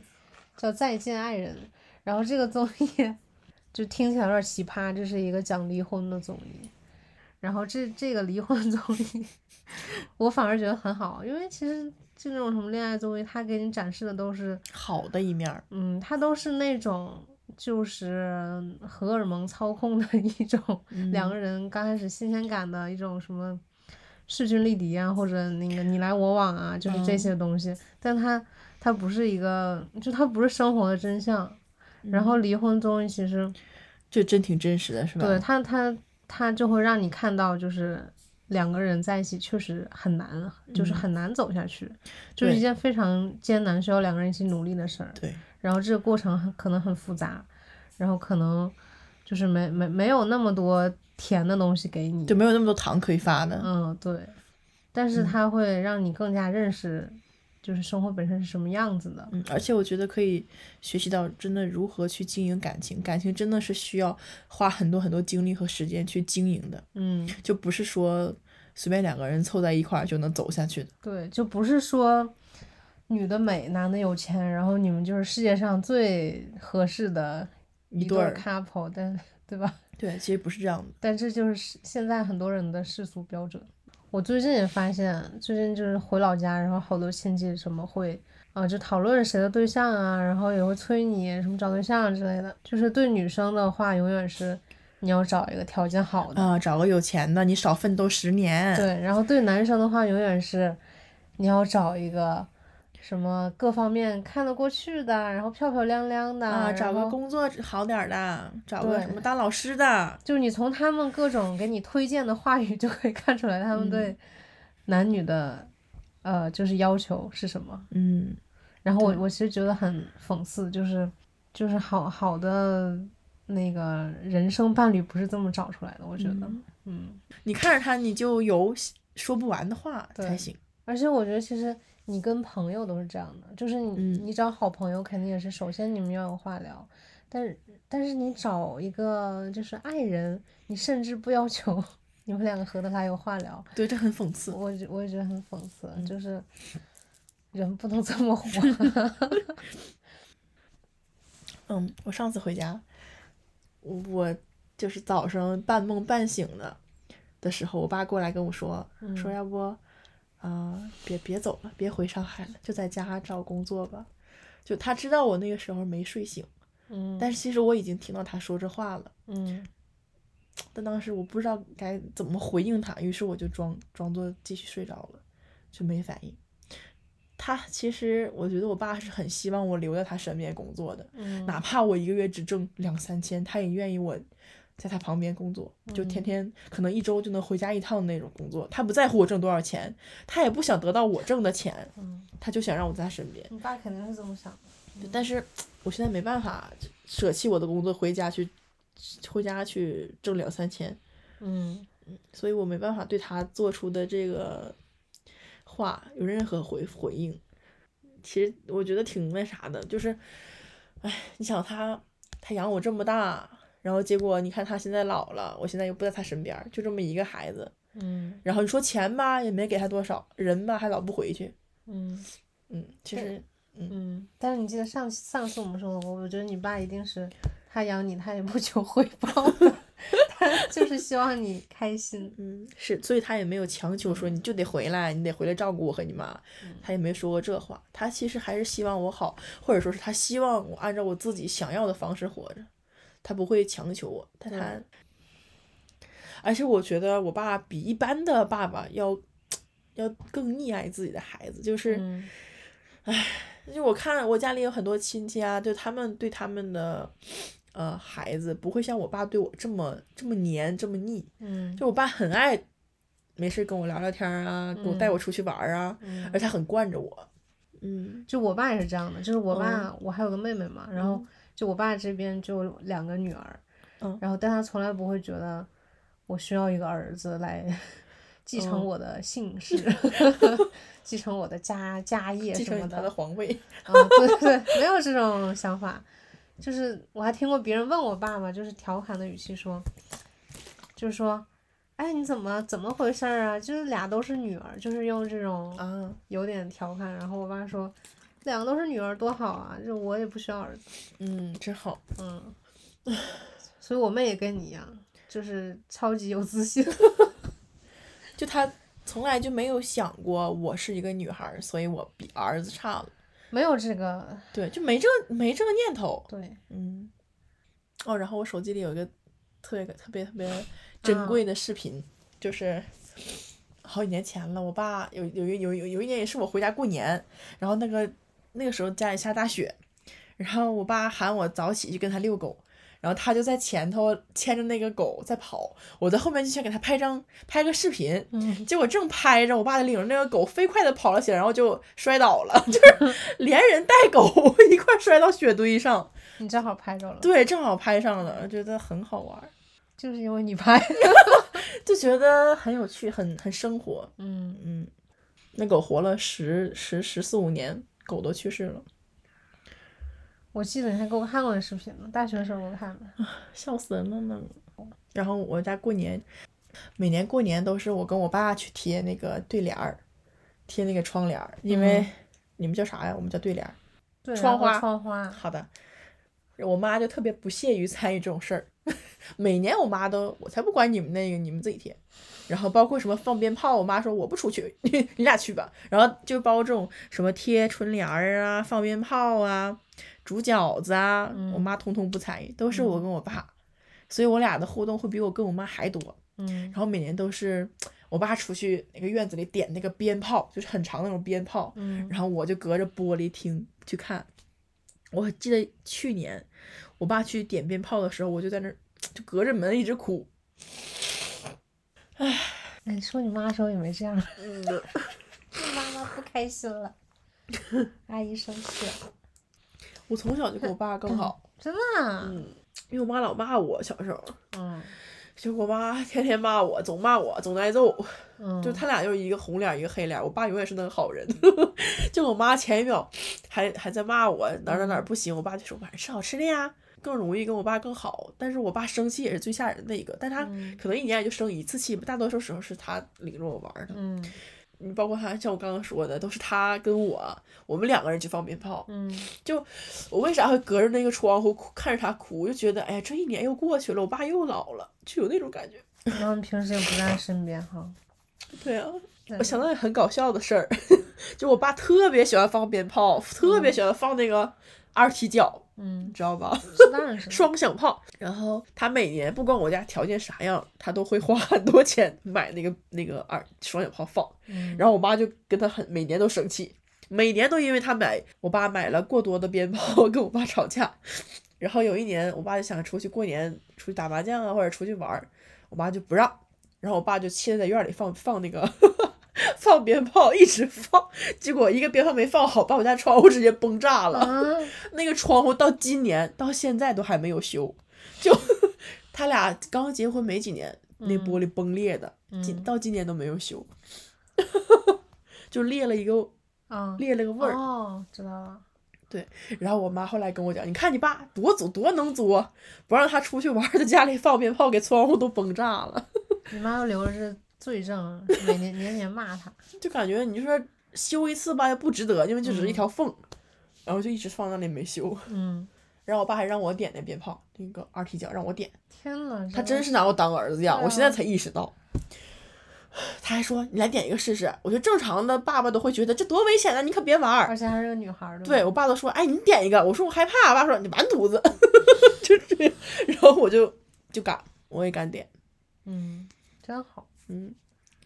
S2: 叫《再见爱人》。然后这个综艺 就听起来有点奇葩，这是一个讲离婚的综艺。然后这这个离婚综艺，我反而觉得很好，因为其实就那种什么恋爱综艺，它给你展示的都是，
S1: 好的一面儿，
S2: 嗯，它都是那种就是荷尔蒙操控的一种，两个人刚开始新鲜感的一种什么势均力敌啊，或者那个你来我往啊，就是这
S1: 嗯
S2: 些东西。但它它不是一个，就它不是生活的真相。然后离婚综艺其实
S1: 就真挺真实的，是吧？
S2: 对它它它就会让你看到，就是两个人在一起确实很难，就是很难走下去，就是一件非常艰难需要两个人一起努力的事儿。
S1: 对，
S2: 然后这个过程很可能很复杂，然后可能就是没没没有那么多甜的东西给你，
S1: 就没有那么多糖可以发的。
S2: 嗯对，但是
S1: 嗯
S2: 它会让你更加认识，就是生活本身是什么样子的。
S1: 嗯，而且我觉得可以学习到真的如何去经营感情，感情真的是需要花很多很多精力和时间去经营的，
S2: 嗯，
S1: 就不是说随便两个人凑在一块儿就能走下去的。
S2: 对，就不是说女的美，男的有钱，然后你们就是世界上最合适的一对儿 couple，但对吧？
S1: 对，其实不是这样的。
S2: 但这就是现在很多人的世俗标准。我最近也发现，最近就是回老家，然后好多亲戚什么会，啊、就讨论谁的对象啊，然后也会催你什么找对象之类的。就是对女生的话，永远是你要找一个条件好的，
S1: 啊，找个有钱的，你少奋斗十年。
S2: 对。然后对男生的话，永远是你要找一个什么各方面看得过去的，然后漂漂亮亮的，
S1: 啊，找个工作好点儿的，找个什么当老师的。
S2: 就是你从他们各种给你推荐的话语就可以看出来，他们
S1: 嗯
S2: 对男女的、呃就是要求是什么。
S1: 嗯，
S2: 然后我我其实觉得很讽刺，就是就是好好的那个人生伴侣不是这么找出来的，我觉得，
S1: 嗯
S2: 嗯，
S1: 你看着他，你就有说不完的话才行。
S2: 而且我觉得其实你跟朋友都是这样的，就是你、
S1: 嗯
S2: 你找好朋友肯定也是首先你们要有话聊，但是但是你找一个就是爱人，你甚至不要求 你们两个合得来有话聊，
S1: 对，这很讽刺。
S2: 我觉我也觉得很讽刺，
S1: 嗯
S2: 就是人不能这么活。
S1: 嗯，我上次回家，我就是早上半梦半醒的的时候，我爸过来跟我说，说
S2: 嗯
S1: 要不，啊、别别走了，别回上海了，就在家找工作吧。就他知道我那个时候没睡醒，
S2: 嗯，
S1: 但是其实我已经听到他说这话了，
S2: 嗯
S1: 但当时我不知道该怎么回应他，于是我就装装作继续睡着了，就没反应。他其实我觉得我爸是很希望我留在他身边工作的，
S2: 嗯，
S1: 哪怕我一个月只挣两三千，他也愿意我在他旁边工作，就天
S2: 嗯
S1: 天可能一周就能回家一趟的那种工作。他不在乎我挣多少钱，他也不想得到我挣的钱，
S2: 嗯，
S1: 他就想让我在他身边。
S2: 你爸肯定是这么想的。
S1: 对但是我现在没办法舍弃我的工作回家去，回家去挣两三千，
S2: 嗯
S1: 所以我没办法对他做出的这个话有任何回回应。其实我觉得挺那啥的，就是，哎，你想他，他养我这么大，然后结果你看他现在老了，我现在又不在他身边，就这么一个孩子，
S2: 嗯
S1: 然后你说钱吧也没给他多少，人吧还老不回去，
S2: 嗯
S1: 嗯，其实
S2: 嗯，但是你记得上上次我们说过，我觉得你爸一定是他养你，他也不求回报的。他就是希望你开心。
S1: 嗯，是，所以他也没有强求说你就得回来，你得回来照顾我和你妈，他也没说过这话。他其实还是希望我好，或者说是他希望我按照我自己想要的方式活着，他不会强求我。但他，而且我觉得我爸比一般的爸爸要要更溺爱自己的孩子，就是，
S2: 嗯
S1: 就我看我家里有很多亲戚啊，就他们对他们的呃孩子不会像我爸对我这么这么黏这么腻。
S2: 嗯
S1: 就我爸很爱没事跟我聊聊天儿啊，给我带我出去玩儿啊，
S2: 嗯
S1: 而且他很惯着我。嗯
S2: 就我爸也是这样的，就是我爸，
S1: 嗯
S2: 我还有个妹妹嘛，然后就我爸这边就两个女儿，
S1: 嗯
S2: 然后但他从来不会觉得我需要一个儿子来 继承
S1: 嗯
S2: 我的姓氏 继承我的家家业什么
S1: 继承他的皇位。
S2: 啊，对对对，没有这种想法。就是我还听过别人问我爸爸，就是调侃的语气说，就是说，哎，你怎么怎么回事儿啊？就是俩都是女儿，就是用这种
S1: 啊，
S2: 有点调侃。然后我爸说，两个都是女儿多好啊，就我也不需要儿子。
S1: 嗯，真好。
S2: 嗯，所以我妹也跟你一样，就是超级有自信。
S1: 就她从来就没有想过我是一个女孩，所以我比儿子差了。
S2: 没有这个，
S1: 对，就没这没这个念头。
S2: 对，
S1: 嗯。哦，然后我手机里有一个特别特别特别珍贵的视频，就是好几年前了。我爸有有一有有有一年也是我回家过年，然后那个那个时候家里下大雪，然后我爸喊我早起去跟他遛狗，然后他就在前头牵着那个狗在跑，我在后面就想给他拍张拍个视频，
S2: 嗯，
S1: 结果正拍着，我爸领着那个狗飞快的跑了起来，然后就摔倒了，就是连人带狗一块儿摔到雪堆上。
S2: 你正好拍着了，
S1: 对，正好拍上了，觉得很好玩儿，
S2: 就是因为你拍。
S1: 就觉得很有趣，很很生活。
S2: 嗯，
S1: 嗯，那狗活了十十十四五年，狗都去世了，
S2: 我记得你还给我看过那视频呢，大学的时候我看的。
S1: 笑死人了呢。然后我家过年，每年过年都是我跟我爸去贴那个对联儿，贴那个窗帘儿，因为、
S2: 嗯
S1: 你们叫啥呀？我们叫对联儿。窗花
S2: 窗花，
S1: 好的，我妈就特别不屑于参与这种事儿。每年我妈都，我才不管你们那个，你们自己贴。然后包括什么放鞭炮，我妈说我不出去，你 你俩去吧。然后就包括这种什么贴春联儿啊、放鞭炮啊、煮饺子啊，我妈通通不参与，都是我跟我爸。所以我俩的互动会比我跟我妈还多。
S2: 嗯
S1: 然后每年都是我爸出去那个院子里点那个鞭炮，就是很长那种鞭炮，
S2: 嗯
S1: 然后我就隔着玻璃听去看。我记得去年我爸去点鞭炮的时候，我就在那儿就隔着门一直哭。
S2: 哎，你说你妈的时候也没这样，
S1: 嗯，
S2: 你妈妈不开心了，阿姨生气了，
S1: 我从小就跟我爸更好，
S2: 真的啊？
S1: 嗯，因为我妈老骂我小时候，
S2: 嗯
S1: 就我妈 天天骂我，总骂我，总挨揍。
S2: 嗯，
S1: 就他俩就是一个红脸一个黑脸，我爸永远是那个好人。就我妈前一秒还还在骂我哪儿哪儿哪儿不行，我爸就说晚上吃好吃的呀，更容易跟我爸更好。但是我爸生气也是最吓人的一个，但他
S2: 嗯
S1: 可能一年也就生一次气吧，大多数时候是他领着我玩儿的。
S2: 嗯
S1: 你包括他像我刚刚说的，都是他跟我，我们两个人去放鞭炮。
S2: 嗯就
S1: 我为啥会隔着那个窗户哭看着他哭？我就觉得哎呀，这一年又过去了，我爸又老了，就有那种感觉。
S2: 然后平时也不在身边哈。
S1: 对啊，
S2: 对
S1: 我想到很搞笑的事儿，就我爸特别喜欢放鞭炮，特别喜欢放那个二踢脚，
S2: 嗯
S1: 你，知道吧？
S2: 是当然是。
S1: 双响炮。然后他每年不管我家条件啥样，他都会花很多钱买那个那个耳双响炮放。
S2: 嗯
S1: 然后我妈就跟他很每年都生气，每年都因为他买我爸买了过多的鞭炮跟我爸吵架。然后有一年，我爸就想出去过年，出去打麻将啊，或者出去玩儿，我妈就不让。然后我爸就气得在院里放放那个 放鞭炮，一直放，结果一个鞭炮没放好，把我家窗户直接崩炸了。
S2: 啊，
S1: 那个窗户到今年到现在都还没有修，就 他俩刚结婚没几年，那玻璃崩裂的，今
S2: 嗯
S1: 到今年都没有修，就裂了一个
S2: 啊，
S1: 裂了个味儿。
S2: 哦，知道了。
S1: 然后我妈后来跟我讲，你看你爸多作多能作，不让他出去玩儿，在家里放鞭炮，给窗户都崩炸了。
S2: 你妈又留着这罪证，每年年年骂他。
S1: 就感觉你就说修一次吧，也不值得，因为就只是一条缝，然后就一直放那里没修。
S2: 嗯
S1: 然后我爸还让我点那鞭炮，那个二踢脚让我点，
S2: 天呐，
S1: 他真是拿我当儿子养，
S2: 啊
S1: 我现在才意识到。他还说你来点一个试试，我觉得正常的爸爸都会觉得这多危险啊，你可别玩儿。
S2: 而且还是个女孩儿的。
S1: 对我爸都说，哎，你点一个，我说我害怕，我爸说你完犊子，就这样，然后我就就敢，我也敢点，
S2: 嗯，真好。
S1: 嗯，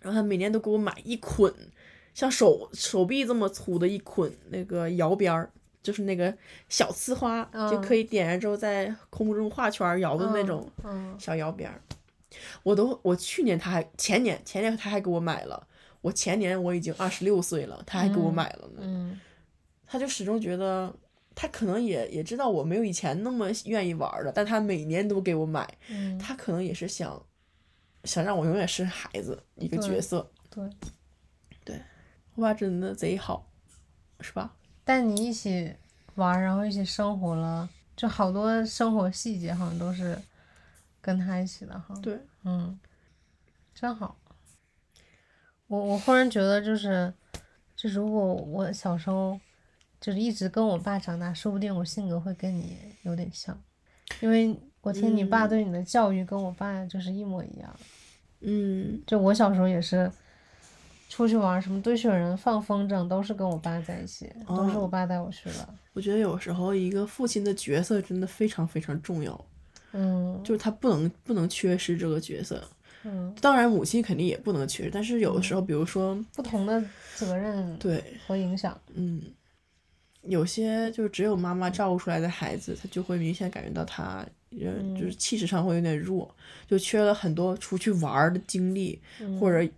S1: 然后他每年都给我买一捆，像手手臂这么粗的一捆那个摇鞭儿，就是那个小呲花，就
S2: 嗯
S1: 可以点燃之后在空中画圈摇的那
S2: 嗯
S1: 种
S2: 嗯，
S1: 小摇鞭儿。我都我去年他还前年前年他还给我买了，我前年我已经二十六岁了，他还给我
S2: 嗯
S1: 买了呢。
S2: 嗯。
S1: 他就始终觉得，他可能也也知道我没有以前那么愿意玩了，但他每年都给我买，
S2: 嗯，
S1: 他可能也是想，想让我永远是孩子一个角
S2: 对
S1: 色。
S2: 对，对
S1: 我爸真的贼好，是吧？
S2: 带你一起玩，然后一起生活了，就好多生活细节好像都是跟他一起的哈。
S1: 对，
S2: 嗯，真好。我我忽然觉得，就是，就如果我小时候就是一直跟我爸长大，说不定我性格会跟你有点像，因为我听你爸
S1: 嗯
S2: 对你的教育跟我爸就是一模一样。
S1: 嗯
S2: 就我小时候也是，出去玩什么堆雪人、放风筝，都是跟我爸在一起，都是
S1: 哦
S2: 我爸带我去的。
S1: 我觉得有时候一个父亲的角色真的非常非常重要，
S2: 嗯，
S1: 就是他不能不能缺失这个角色。
S2: 嗯，
S1: 当然，母亲肯定也不能缺失，但是有的时候，比如说，
S2: 不同的责任
S1: 对，
S2: 和影响。
S1: 嗯，有些就是只有妈妈照顾出来的孩子，他就会明显感觉到他，嗯，就是气质上会有点弱，就缺了很多出去玩儿的经历，
S2: 嗯
S1: 或者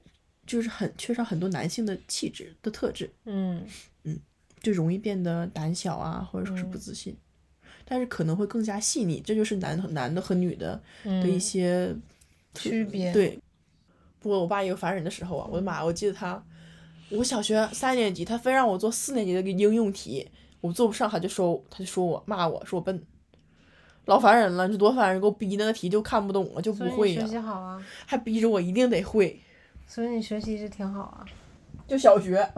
S1: 就是很缺少很多男性的气质的特质，
S2: 嗯
S1: 就容易变得胆小啊，或者说是不自信。但是可能会更加细腻，这就是男男的和女的的一
S2: 嗯
S1: 些
S2: 区别。，
S1: 对，不过我爸也有烦人的时候啊！我的妈，我记得他，我小学三年级，他非让我做四年级的一个应用题，我做不上，他就说他就说我骂我说我笨，老烦人了，你说多烦人，给我逼那个题就看不懂了，就不会呀、
S2: 学习好啊，
S1: 还逼着我一定得会，
S2: 所以你学习一直挺好啊。
S1: 就小学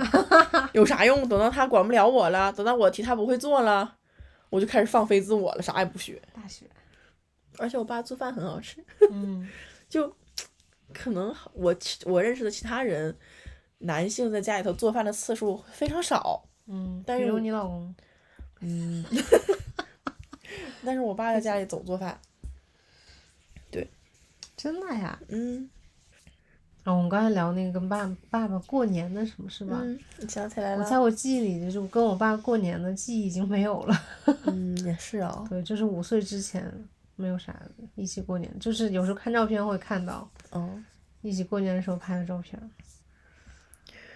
S1: 有啥用？等到他管不了我了，等到我题他不会做了，我就开始放飞自我了，啥也不学。
S2: 大学，
S1: 而且我爸做饭很好吃，
S2: 嗯
S1: 就可能我我认识的其他人，男性在家里头做饭的次数非常少，
S2: 嗯，比如
S1: 但是我
S2: 你老公，
S1: 嗯，但是我爸在家里总做饭，对
S2: 真的呀？
S1: 嗯
S2: 啊，我们刚才聊那个跟爸爸爸过年的什么是吧？
S1: 嗯，你想起来了，
S2: 我在我记忆里，就是我跟我爸过年的记忆已经没有了。
S1: 嗯，也是啊，
S2: 对，就是五岁之前没有啥一起过年，就是有时候看照片会看到
S1: 嗯，
S2: 一起过年的时候拍的照片。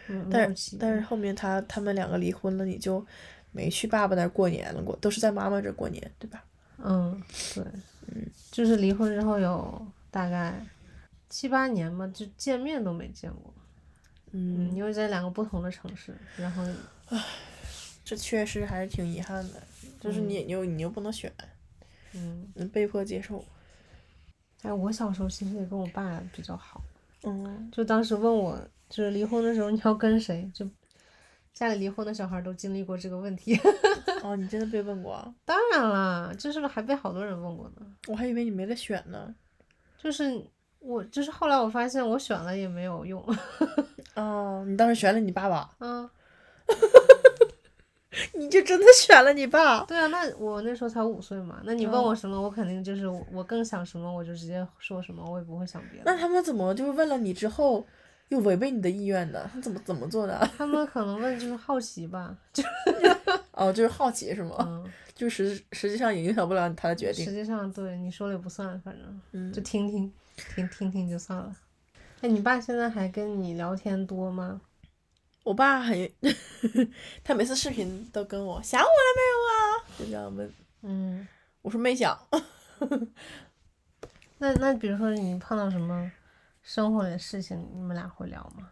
S2: 嗯，
S1: 但是但是后面他他们两个离婚了，你就没去爸爸那儿过年了过，都是在妈妈这儿过年，对吧？
S2: 嗯，对，嗯。就是离婚之后有大概七八年吧，就见面都没见过。嗯，
S1: 嗯，
S2: 因为在两个不同的城市，然后唉
S1: 这确实还是挺遗憾的，就是你你又你又不能选，
S2: 嗯，
S1: 嗯，被迫接受，
S2: 哎，我小时候其实也跟我爸比较好，
S1: 嗯。
S2: 就当时问我，就是离婚的时候你要跟谁？就家里离婚的小孩都经历过这个问题。
S1: 哦，你真的被问过啊？
S2: 当然啦，就是还被好多人问过呢。
S1: 我还以为你没得选呢。
S2: 就是我，就是后来我发现我选了也没有用。
S1: 哦，你当时选了你爸爸，
S2: 嗯，
S1: 你就真的选了你爸？
S2: 对啊，那我那时候才五岁嘛，那你问
S1: 哦
S2: 我什么，我肯定就是我我更想什么，我就直接说什么，我也不会想别的。
S1: 那他们怎么就是问了你之后又违背你的意愿的？他怎么怎么做的？
S2: 他们可能问就是好奇吧，就
S1: 哦，就是好奇是吗？
S2: 嗯，
S1: 就实实际上也影响不了他的决定。
S2: 实际上对你说了也不算，反正
S1: 嗯
S2: 就听听听听听就算了。哎，你爸现在还跟你聊天多吗？
S1: 我爸很，他每次视频都跟我想我了没有啊？就这样问。
S2: 嗯，
S1: 我说没想。
S2: 那那比如说你碰到什么生活里的事情，你们俩会聊吗？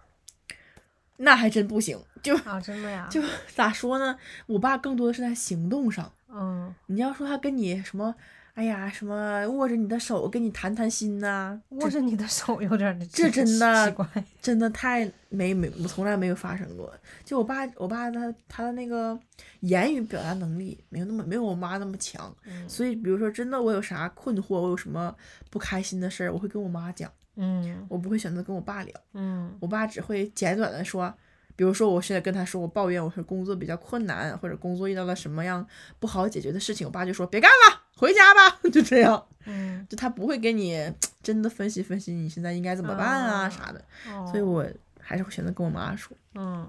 S1: 那还真不行，就
S2: 啊，真的呀？
S1: 就咋说呢？我爸更多的是在行动上。
S2: 嗯
S1: 你要说他跟你什么哎呀，什么握着你的手跟你谈谈心呐、
S2: 握着你的手有点儿，
S1: 这真的
S2: 奇怪。
S1: 真的太没没，我从来没有发生过。就我爸，我爸他他的那个言语表达能力没有那么没有我妈那么强，
S2: 嗯
S1: 所以比如说真的我有啥困惑，我有什么不开心的事儿，我会跟我妈讲，
S2: 嗯
S1: 我不会选择跟我爸聊。
S2: 嗯
S1: 我爸只会简短的说，比如说我现在跟他说我抱怨我说工作比较困难，或者工作遇到了什么样不好解决的事情，我爸就说别干了，回家吧，就这样。
S2: 嗯，
S1: 就他不会跟你真的分析分析你现在应该怎么办啊
S2: 啊
S1: 啥的，
S2: 哦
S1: 所以我还是会选择跟我妈说。
S2: 嗯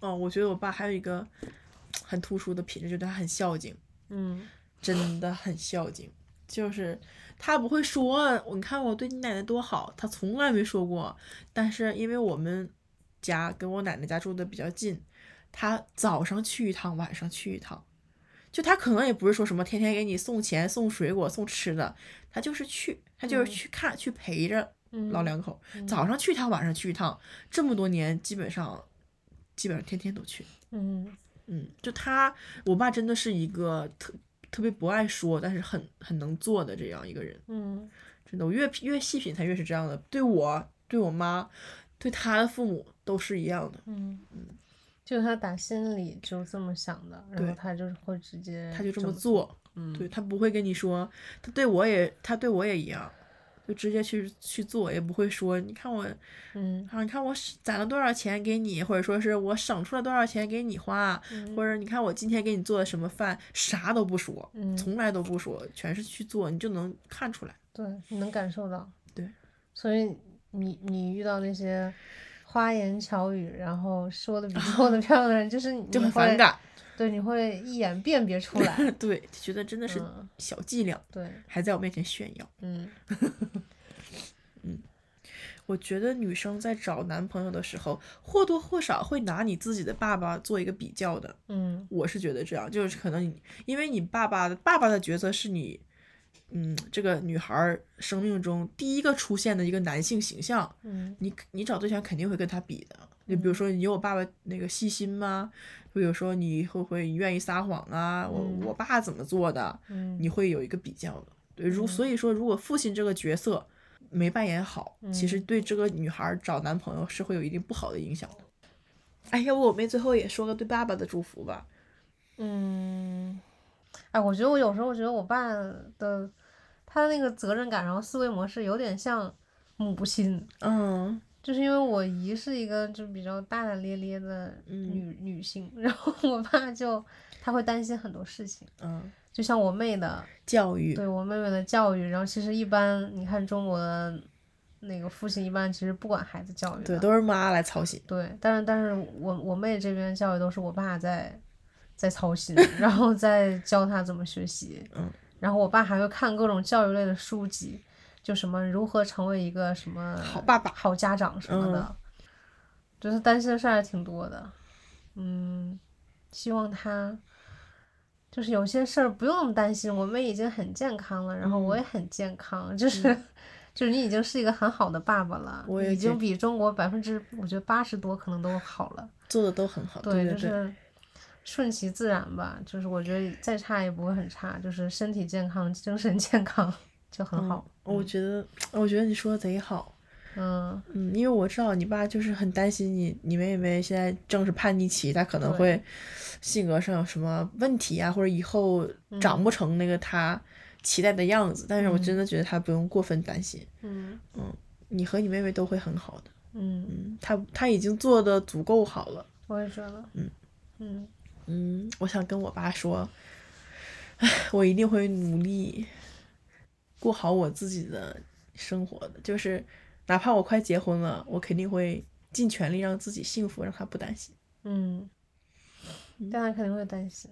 S1: 哦，我觉得我爸还有一个很突出的品质，就是他很孝敬，
S2: 嗯
S1: 真的很孝敬。就是他不会说，你看我对你奶奶多好，他从来没说过。但是因为我们家跟我奶奶家住的比较近，他早上去一趟，晚上去一趟。就他可能也不是说什么天天给你送钱、送水果、送吃的，他就是去，他就是
S2: 嗯
S1: 去看、去陪着
S2: 嗯，
S1: 老两口。
S2: 嗯
S1: 早上去一趟，晚上去一趟，这么多年基本上基本上天天都去。
S2: 嗯
S1: 嗯，就他，我爸真的是一个特特别不爱说，但是很很能做的这样一个人。
S2: 嗯
S1: 真的，我越越细品，他越是这样的。对我，对我妈，对他的父母都是一样的。
S2: 嗯嗯就是他打心里就这么想的，然后他就是会直接
S1: 他就这
S2: 么
S1: 么做，
S2: 嗯，
S1: 对他不会跟你说，他对我也，他对我也一样，就直接去去做，也不会说，你看我
S2: 嗯
S1: 啊，你看我攒了多少钱给你，或者说是我省出了多少钱给你花，
S2: 嗯
S1: 或者你看我今天给你做的什么饭，啥都不说，
S2: 嗯
S1: 从来都不说，全是去做，你就能看出来。
S2: 对，你能感受到。
S1: 对，
S2: 所以你你遇到那些花言巧语，然后说的比 做的漂亮的人，就是你
S1: 就很反感，
S2: 对，你会一眼辨别出来。
S1: 对，觉得真的是
S2: 嗯，
S1: 小伎俩，
S2: 对，
S1: 还在我面前炫耀。
S2: 嗯嗯
S1: 我觉得女生在找男朋友的时候，或多或少会拿你自己的爸爸做一个比较的。
S2: 嗯
S1: 我是觉得这样，就是可能你因为你爸爸的爸爸的角色是你，嗯，这个女孩儿生命中第一个出现的一个男性形象，
S2: 嗯
S1: 你你找对象肯定会跟他比的。就比如说你有我爸爸那个细心吗？或者说你会不会愿意撒谎啊？我
S2: 嗯
S1: 我爸怎么做的？
S2: 嗯，
S1: 你会有一个比较的。对，如
S2: 嗯
S1: 所以说，如果父亲这个角色没扮演好，其实
S2: 嗯
S1: 对这个女孩儿找男朋友是会有一定不好的影响的。哎，要不我妹最后也说个对爸爸的祝福吧？
S2: 嗯，哎，我觉得我有时候觉得我爸的他的那个责任感，然后思维模式有点像母亲，
S1: 嗯
S2: 就是因为我姨是一个就比较大大咧咧的
S1: 嗯。
S2: 女、女性，然后我爸就他会担心很多事情，
S1: 嗯，
S2: 就像我妹的
S1: 教育，
S2: 对我妹妹的教育，然后其实一般你看中国的那个父亲一般其实不管孩子教育，
S1: 对，都是妈来操心。
S2: 对，但是但是我我妹这边教育都是我爸在在操心，然后再教她怎么学习，
S1: 嗯，
S2: 然后我爸还会看各种教育类的书籍，就什么如何成为一个什么
S1: 好爸爸
S2: 好家长什么的，
S1: 嗯
S2: 就是担心的事儿还挺多的，嗯，希望他。就是有些事儿不用担心，我们已经很健康了，然后我
S1: 嗯
S2: 也很健康，就是、就是你已经是一个很好的爸爸了，
S1: 我
S2: 已经比中国百分之我觉得八十多可能都好了。
S1: 做的都很好，对对，
S2: 就是顺其自然吧，就是我觉得再差也不会很差，就是身体健康、精神健康就很好。
S1: 我觉得，我觉得你说的贼好。
S2: 嗯
S1: 嗯，因为我知道你爸就是很担心你，你妹妹现在正是叛逆期，她可能会性格上有什么问题啊，或者以后长不成那个她期待的样子。但是我真的觉得她不用过分担心，
S2: 嗯
S1: 你和你妹妹都会很好的。
S2: 嗯，
S1: 嗯，她她已经做的足够好了。
S2: 我也觉得。
S1: 嗯
S2: 嗯
S1: 嗯，我想跟我爸说，唉，我一定会努力过好我自己的生活的，就是哪怕我快结婚了，我肯定会尽全力让自己幸福，让他不担心。
S2: 嗯，但他肯定会担心。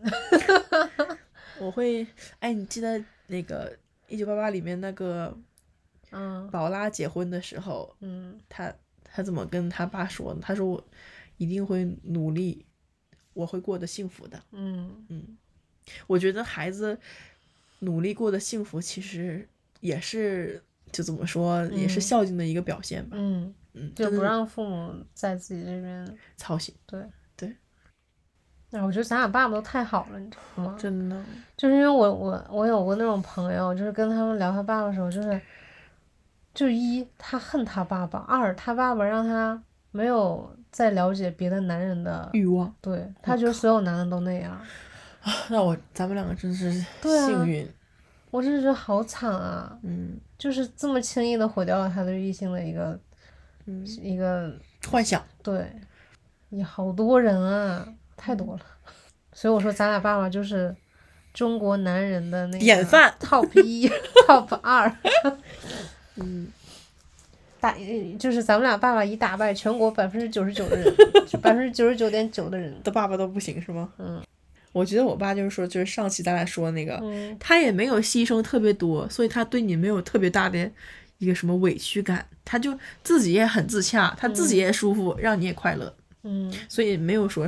S1: 我会，哎，你记得那个《一九八八》里面那个
S2: 嗯
S1: 宝拉结婚的时候，
S2: 嗯
S1: 他他怎么跟他爸说的？他说我一定会努力，我会过得幸福的。
S2: 嗯
S1: 嗯，我觉得孩子努力过得幸福，其实也是就怎么说，也是
S2: 嗯
S1: 孝敬的一个表现吧。
S2: 嗯，
S1: 嗯，
S2: 就不让父母在自己这边。
S1: 操心。
S2: 对
S1: 对，
S2: 那，我觉得咱俩爸爸都太好了，你知道吗？
S1: 真的，
S2: 就是因为我我我有过那种朋友，就是跟他们聊他爸爸的时候，就是，就一他恨他爸爸，二他爸爸让他没有再了解别的男人的，
S1: 欲望。
S2: 对他觉得所有男的都那样，啊
S1: 那我咱们两个真是
S2: 对啊
S1: 幸运。
S2: 我真是觉得好惨啊！
S1: 嗯
S2: 就是这么轻易的毁掉了他对异性的一个
S1: 嗯，
S2: 一个
S1: 幻想。
S2: 对，也好多人啊，太多了。所以我说咱俩爸爸就是中国男人的那个
S1: 典范
S2: top 一 top 二，
S1: 嗯，
S2: 打就是咱们俩爸爸一打败全国百分之九十九的人，百分之九十九点九的人。
S1: 的爸爸都不行是吗？
S2: 嗯，
S1: 我觉得我爸就是说，就是上期咱俩说的那个，
S2: 嗯
S1: 他也没有牺牲特别多，所以他对你没有特别大的一个什么委屈感，他就自己也很自洽，他自己也舒服，让你也快乐，
S2: 嗯
S1: 所以没有说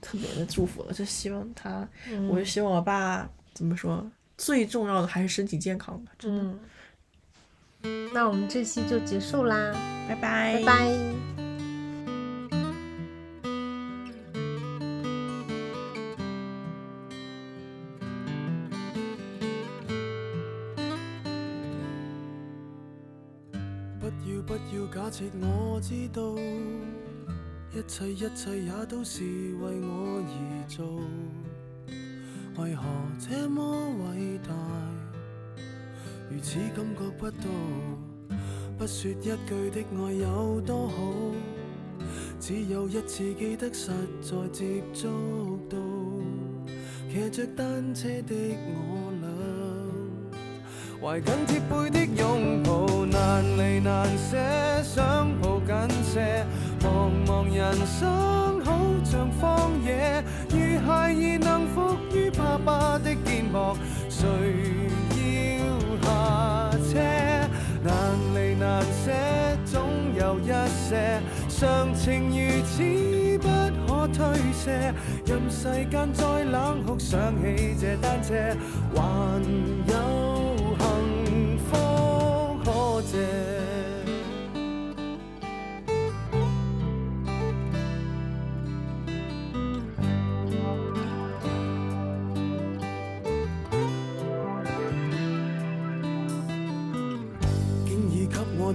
S1: 特别的祝福了。就希望他，
S2: 嗯，
S1: 我就希望我爸怎么说，最重要的还是身体健康吧。真的，
S2: 嗯，那我们这期就结束啦，
S1: 拜拜，
S2: 拜拜。
S4: 要不要假设我知道，一切一切也都是为我而做，为何这么伟大，如此感觉不到？不说一句的爱有多好，只有一次记得实在接触到，骑着单车的我倆。懷緊貼背的擁抱，難離難捨，想抱緊些。茫茫人生好像荒野，如孩兒能伏於爸爸的肩膊，誰要下車？難離難捨，總有一些常情如此不可推卸。任世間再冷酷，想起這單車，還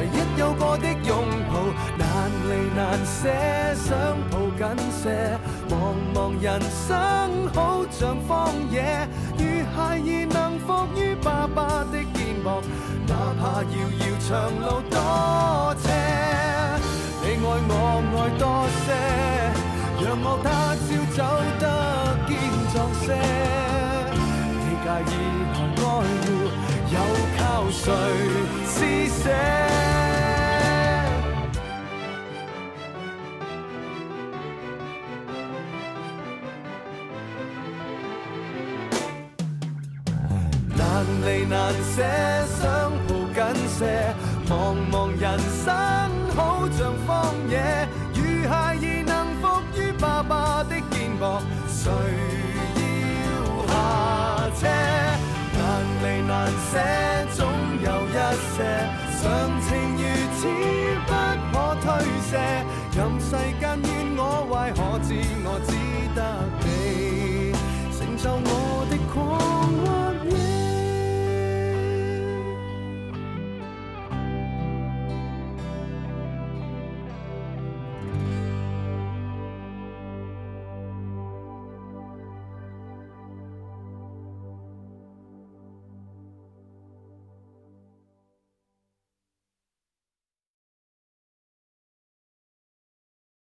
S4: 唯一有過的擁抱，難離難捨，想抱緊些。茫茫人生好像荒野，如孩兒能伏於爸爸的肩膊，哪怕遙遙長路多斜。你愛我愛多些，讓我他朝走得堅壯些。你介意來愛護，又靠誰施捨？难离难舍想抱紧些茫茫人生好像荒野如孩儿能伏于爸爸的肩膊谁要下车难离难舍总有一些常情如此不可推卸。任世间怨我坏可知我只得？